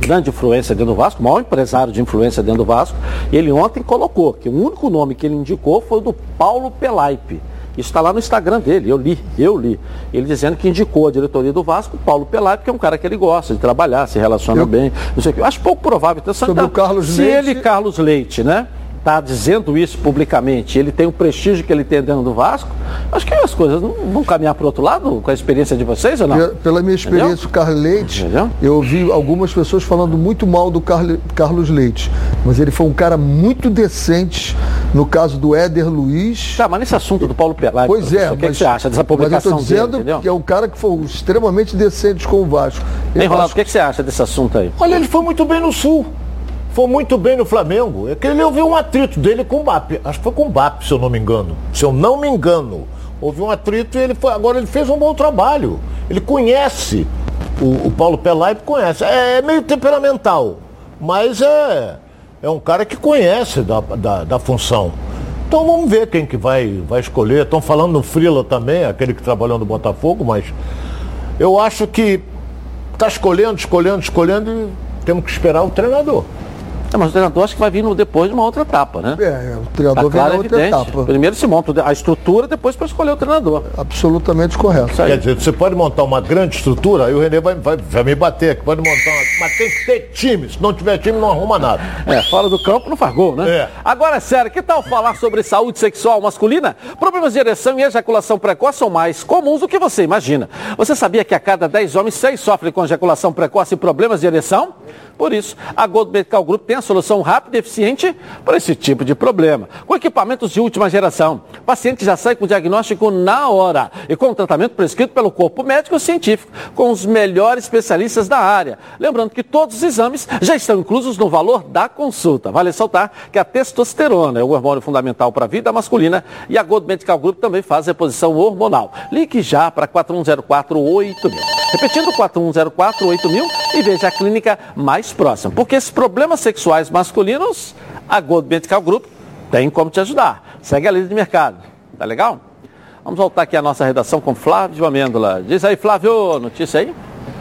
grande influência dentro do Vasco, maior empresário de influência dentro do Vasco, ele ontem colocou que o único nome que ele indicou foi o do Paulo Pelaipe isso está lá no Instagram dele, eu li, eu li. Ele dizendo que indicou a diretoria do Vasco, Paulo Pelai, porque é um cara que ele gosta de trabalhar, se relaciona eu... bem, não sei o que. Eu acho pouco provável. Então, Sobre então, o Carlos se Leite... ele, Carlos Leite, né? Está dizendo isso publicamente, ele tem o prestígio que ele tem dentro do Vasco, acho que as coisas não vão caminhar para o outro lado com a experiência de vocês ou não? Pela, pela minha experiência, o Carlos Leite, Entendeu? eu ouvi algumas pessoas falando muito mal do Carlos Leite, mas ele foi um cara muito decente no caso do Éder Luiz. Tá, mas nesse assunto do Paulo Pelai, pois é, o que, mas, que você acha dessa publicação mas eu dizendo dele, que é um cara que foi extremamente decente com o Vasco. Bem, Ronaldo, o que, que você acha desse assunto aí? Olha, ele foi muito bem no Sul foi muito bem no Flamengo. É que ele ouviu um atrito dele com o BAP. Acho que foi com o BAP, se eu não me engano. Se eu não me engano. Houve um atrito e ele foi. Agora ele fez um bom trabalho. Ele conhece. O, o Paulo Pelaipe conhece. É, é, meio temperamental. Mas é, é um cara que conhece da, da, da função. Então vamos ver quem que vai, vai escolher. Estão falando no Frila também, aquele que trabalhou no Botafogo, mas eu acho que está escolhendo, escolhendo, escolhendo e temos que esperar o treinador. É, mas o treinador acho que vai vir depois de uma outra etapa, né? É, o treinador tá vem na outra etapa. Primeiro se monta a estrutura, depois para escolher o treinador. Absolutamente correto. Quer dizer, você pode montar uma grande estrutura, aí o Renê vai, vai, vai me bater pode montar uma... Mas tem que ter time, se não tiver time não arruma nada. É, fora do campo não faz gol, né? É. Agora, sério, que tal falar sobre saúde sexual masculina? Problemas de ereção e ejaculação precoce são mais comuns do que você imagina. Você sabia que a cada 10 homens, 6 sofrem com ejaculação precoce e problemas de ereção? Por isso, a Gold Medical Group tem a solução rápida e eficiente para esse tipo de problema. Com equipamentos de última geração, o paciente já sai com o diagnóstico na hora e com o tratamento prescrito pelo corpo médico científico, com os melhores especialistas da área. Lembrando que todos os exames já estão inclusos no valor da consulta. Vale ressaltar que a testosterona é o hormônio fundamental para a vida masculina e a Gold Medical Group também faz reposição hormonal. Ligue já para 4104 8000. Repetindo, 4104 8000 e veja a clínica mais mais próxima. Porque esses problemas sexuais masculinos, a Gold Medical Group tem como te ajudar. Segue a lei de mercado. Tá legal? Vamos voltar aqui à nossa redação com Flávio Amêndola. Diz aí, Flávio, notícia aí?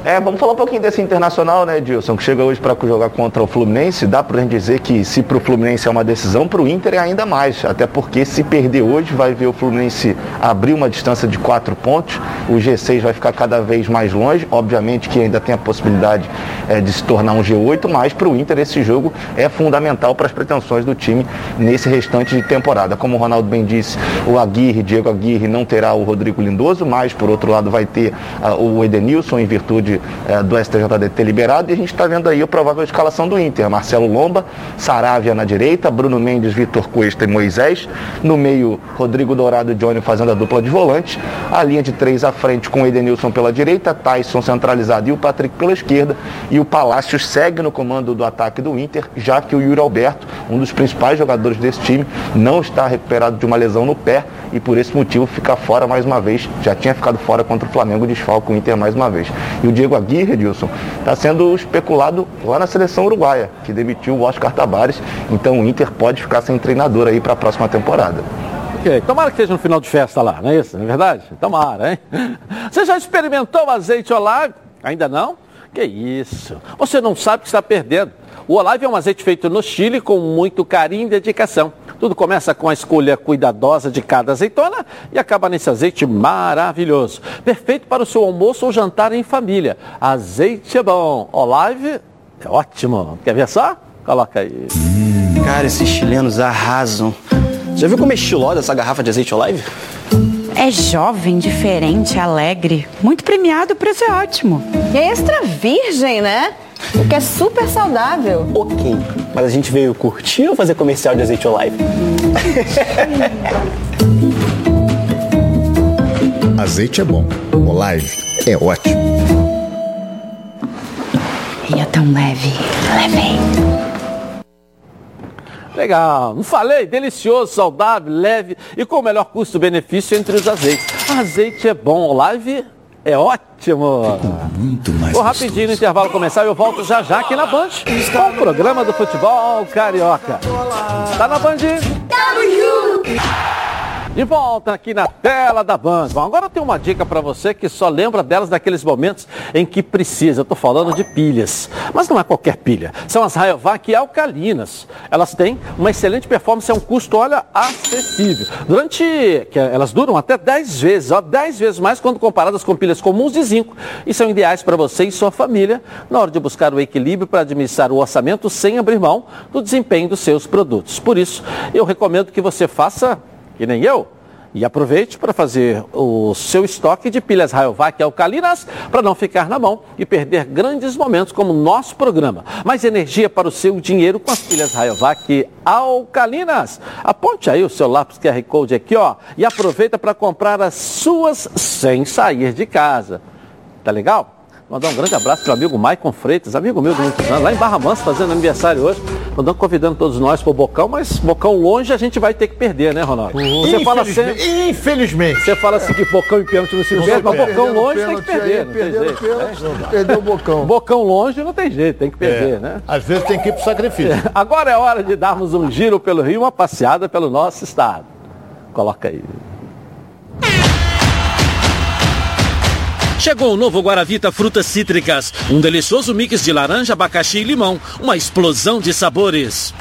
É, vamos falar um pouquinho desse internacional, né, Dilson, que chega hoje para jogar contra o Fluminense. Dá para gente dizer que se para o Fluminense é uma decisão, para o Inter é ainda mais. Até porque se perder hoje, vai ver o Fluminense abrir uma distância de quatro pontos. O G6 vai ficar cada vez mais longe. Obviamente que ainda tem a possibilidade é, de se tornar um G8, mas para o Inter esse jogo é fundamental para as pretensões do time nesse restante de temporada. Como o Ronaldo bem disse, o Aguirre, Diego Aguirre, não terá o Rodrigo Lindoso, mas por outro lado vai ter uh, o Edenilson em virtude é, do STJD ter liberado e a gente está vendo aí a provável escalação do Inter. Marcelo Lomba, Saravia na direita, Bruno Mendes, Vitor Cuesta e Moisés. No meio, Rodrigo Dourado e Johnny fazendo a dupla de volante. A linha de três à frente com Edenilson pela direita, Tyson centralizado e o Patrick pela esquerda. E o Palácio segue no comando do ataque do Inter, já que o Yuri Alberto, um dos principais jogadores desse time, não está recuperado de uma lesão no pé e por esse motivo fica fora mais uma vez. Já tinha ficado fora contra o Flamengo, desfalca o Inter mais uma vez. E o Diego Aguirre, Edilson, está sendo especulado lá na seleção uruguaia, que demitiu o Oscar Tabares. Então o Inter pode ficar sem treinador aí para a próxima temporada. Ok, tomara que seja no final de festa lá, não é isso? Não é verdade? Tomara, hein? Você já experimentou o azeite Olive? Ainda não? Que isso? Você não sabe que está perdendo. O Olive é um azeite feito no Chile com muito carinho e dedicação. Tudo começa com a escolha cuidadosa de cada azeitona e acaba nesse azeite maravilhoso. Perfeito para o seu almoço ou jantar em família. Azeite é bom. Olive é ótimo. Quer ver só? Coloca aí. Cara, esses chilenos arrasam. Já viu como é estilosa essa garrafa de azeite Olive? É jovem, diferente, alegre. Muito premiado, o preço é ótimo. E é extra virgem, né? O que é super saudável. Ok, mas a gente veio curtir ou fazer comercial de azeite Olive? azeite é bom, Olive é ótimo. E é tão leve, leve. Legal, não falei? Delicioso, saudável, leve e com o melhor custo-benefício entre os azeites. Azeite é bom, Olive é ótimo. muito mais. Vou rapidinho no intervalo começar e eu volto já já aqui na Band com o programa do futebol carioca. Tá na Band? Tamo junto! De volta aqui na tela da Band. Bom, agora tenho uma dica para você que só lembra delas daqueles momentos em que precisa. Eu estou falando de pilhas. Mas não é qualquer pilha. São as Rayovac alcalinas. Elas têm uma excelente performance a um custo, olha, acessível. Durante. Elas duram até 10 vezes, ó, 10 vezes mais quando comparadas com pilhas comuns de zinco. E são ideais para você e sua família na hora de buscar o equilíbrio para administrar o orçamento sem abrir mão do desempenho dos seus produtos. Por isso, eu recomendo que você faça que nem eu. E aproveite para fazer o seu estoque de pilhas Rayovac alcalinas para não ficar na mão e perder grandes momentos como o nosso programa. Mais energia para o seu dinheiro com as pilhas Rayovac alcalinas. Aponte aí o seu lápis QR Code aqui, ó, e aproveita para comprar as suas sem sair de casa. Tá legal? Mandar um grande abraço para o amigo Maicon Freitas, amigo meu de muitos anos, lá em Barra Mansa, fazendo aniversário hoje. Mandando, convidando todos nós para o Bocão, mas Bocão longe a gente vai ter que perder, né, Ronaldo? Você fala sempre. Infelizmente. Você fala assim que Bocão e pênalti não se perde, mas Bocão longe tem que perder. Jeito. Pênalti, perdeu o Bocão. Bocão longe não tem jeito, tem que perder, é. né? Às vezes tem que ir para o sacrifício. É. Agora é hora de darmos um giro pelo Rio, uma passeada pelo nosso estado. Coloca aí. Chegou o novo Guaravita Frutas Cítricas, um delicioso mix de laranja, abacaxi e limão, uma explosão de sabores.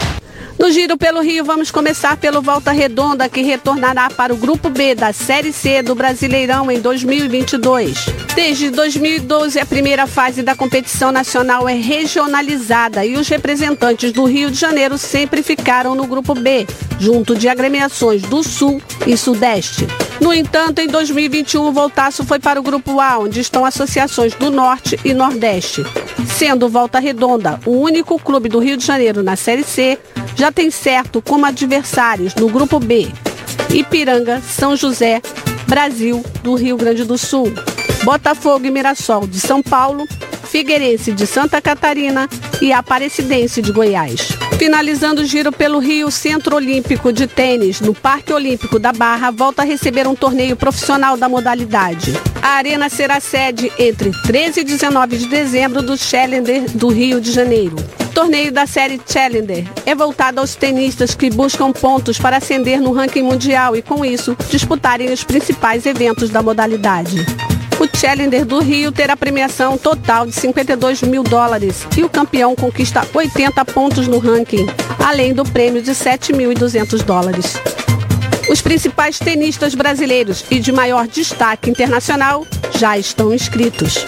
No Giro pelo Rio, vamos começar pelo Volta Redonda, que retornará para o Grupo B da Série C do Brasileirão em 2022. Desde 2012, a primeira fase da competição nacional é regionalizada e os representantes do Rio de Janeiro sempre ficaram no Grupo B, junto de agremiações do Sul e Sudeste. No entanto, em 2021, o Voltaço foi para o Grupo A, onde estão associações do Norte e Nordeste. Sendo Volta Redonda o único clube do Rio de Janeiro na Série C, já tem certo como adversários no Grupo B. Ipiranga, São José, Brasil do Rio Grande do Sul, Botafogo e Mirassol de São Paulo, Figueirense de Santa Catarina. E Aparecidense de Goiás. Finalizando o giro pelo Rio, Centro Olímpico de Tênis, no Parque Olímpico da Barra, volta a receber um torneio profissional da modalidade. A arena será sede entre 13 e 19 de dezembro do Challenger do Rio de Janeiro. O torneio da série Challenger é voltado aos tenistas que buscam pontos para ascender no ranking mundial e, com isso, disputarem os principais eventos da modalidade. Challenger do Rio terá premiação total de 52 mil dólares e o campeão conquista 80 pontos no ranking, além do prêmio de 7.200 dólares. Os principais tenistas brasileiros e de maior destaque internacional já estão inscritos.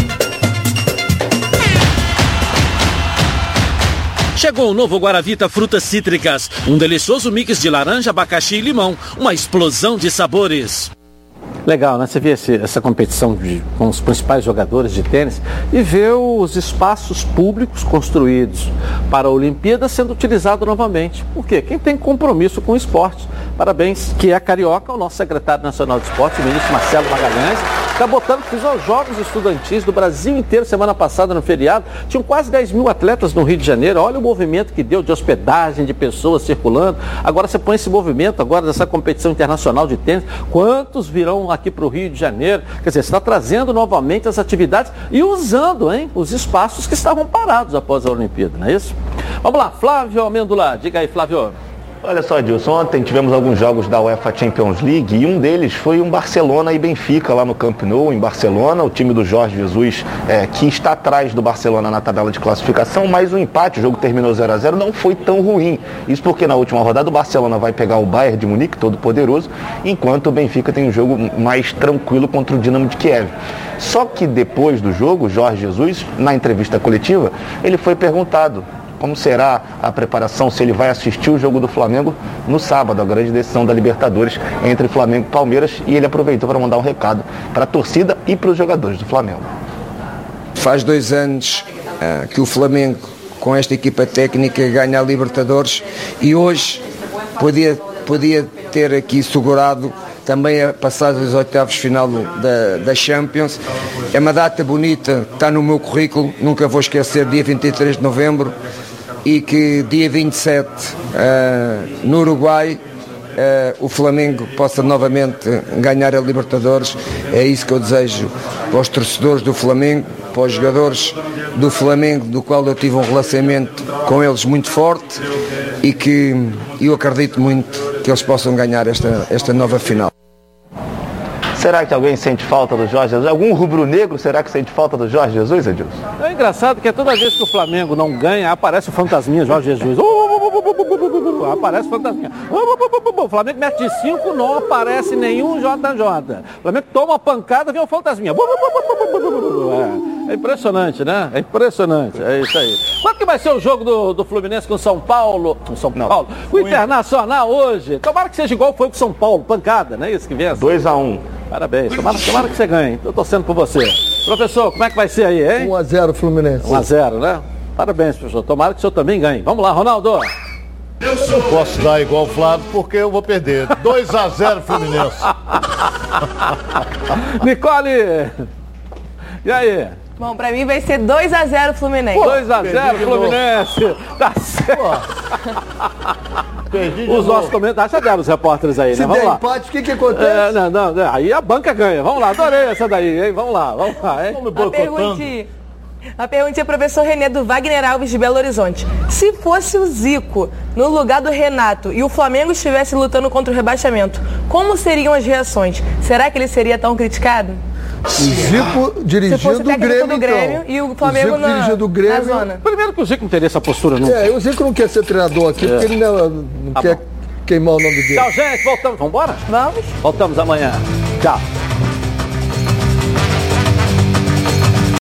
Chegou o novo Guaravita Frutas Cítricas, um delicioso mix de laranja, abacaxi e limão, uma explosão de sabores. Legal, né? Você vê esse, essa competição de, com os principais jogadores de tênis e vê os espaços públicos construídos para a Olimpíada sendo utilizado novamente. Por quê? Quem tem compromisso com o esporte. Parabéns, que é carioca, o nosso secretário nacional de esporte, o ministro Marcelo Magalhães, está botando, fiz os Jogos Estudantis do Brasil inteiro semana passada no feriado. Tinham quase 10 mil atletas no Rio de Janeiro. Olha o movimento que deu de hospedagem, de pessoas circulando. Agora você põe esse movimento agora dessa competição internacional de tênis. Quantos virão aqui para o Rio de Janeiro? Quer dizer, você está trazendo novamente as atividades e usando hein, os espaços que estavam parados após a Olimpíada, não é isso? Vamos lá, Flávio Amêndola. Diga aí, Flávio. Olha só, Dilson, ontem tivemos alguns jogos da UEFA Champions League e um deles foi um Barcelona e Benfica lá no Camp Nou, em Barcelona. O time do Jorge Jesus, é, que está atrás do Barcelona na tabela de classificação, mas o empate, o jogo terminou 0 a 0 não foi tão ruim. Isso porque na última rodada o Barcelona vai pegar o Bayern de Munique, todo poderoso, enquanto o Benfica tem um jogo mais tranquilo contra o Dinamo de Kiev. Só que depois do jogo, Jorge Jesus, na entrevista coletiva, ele foi perguntado como será a preparação, se ele vai assistir o jogo do Flamengo no sábado, a grande decisão da Libertadores entre Flamengo e Palmeiras, e ele aproveitou para mandar um recado para a torcida e para os jogadores do Flamengo. Faz dois anos uh, que o Flamengo, com esta equipa técnica, ganha a Libertadores e hoje podia, podia ter aqui segurado também a passagem dos oitavos final da, da Champions. É uma data bonita, está no meu currículo, nunca vou esquecer, dia 23 de novembro, e que dia 27 uh, no Uruguai uh, o Flamengo possa novamente ganhar a Libertadores. É isso que eu desejo para os torcedores do Flamengo, para os jogadores do Flamengo, do qual eu tive um relacionamento com eles muito forte e que eu acredito muito que eles possam ganhar esta, esta nova final. Será que alguém sente falta do Jorge Jesus? Algum rubro-negro será que sente falta do Jorge Jesus, Edilson? É engraçado que toda vez que o Flamengo não ganha, aparece o fantasminha Jorge Jesus. Aparece o fantasminha. O Flamengo mete 5, não aparece nenhum JJ. O Flamengo toma uma pancada, vem o fantasminha. É impressionante, né? É impressionante. É isso aí. Quanto que vai ser o jogo do, do Fluminense com São Paulo? Com São Paulo? O Internacional hoje. Tomara que seja igual foi com São Paulo, pancada, não é isso que vem? 2x1. Parabéns. Tomara, tomara que você ganhe. Estou torcendo por você. Professor, como é que vai ser aí, hein? 1x0 Fluminense. 1x0, né? Parabéns, professor. Tomara que o senhor também ganhe. Vamos lá, Ronaldo. Eu não posso dar igual o Flávio porque eu vou perder. 2x0 Fluminense. Nicole! E aí? Bom, pra mim vai ser 2x0 Fluminense. 2x0 Fluminense. Tá certo. Os nossos comentários já deram os repórteres aí, Se né? Vamos der lá. empate, o que que acontece? É, não, não, não, aí a banca ganha. Vamos lá, adorei essa daí, hein? Vamos lá, vamos lá, hein? A perguntinha, a perguntinha professor Renê do Wagner Alves de Belo Horizonte. Se fosse o Zico no lugar do Renato e o Flamengo estivesse lutando contra o rebaixamento, como seriam as reações? Será que ele seria tão criticado? O Zico dirigindo o o Grêmio, do Grêmio então. e o Flamengo Zico na, dirigindo o na Grêmio. zona. Primeiro que o Zico não teria essa postura nunca. É, o Zico não quer ser treinador aqui É. porque ele não, não Tá quer bom. queimar o nome dele. Tchau, gente. Voltamos. Vamos embora? Vamos. Voltamos amanhã. Tchau.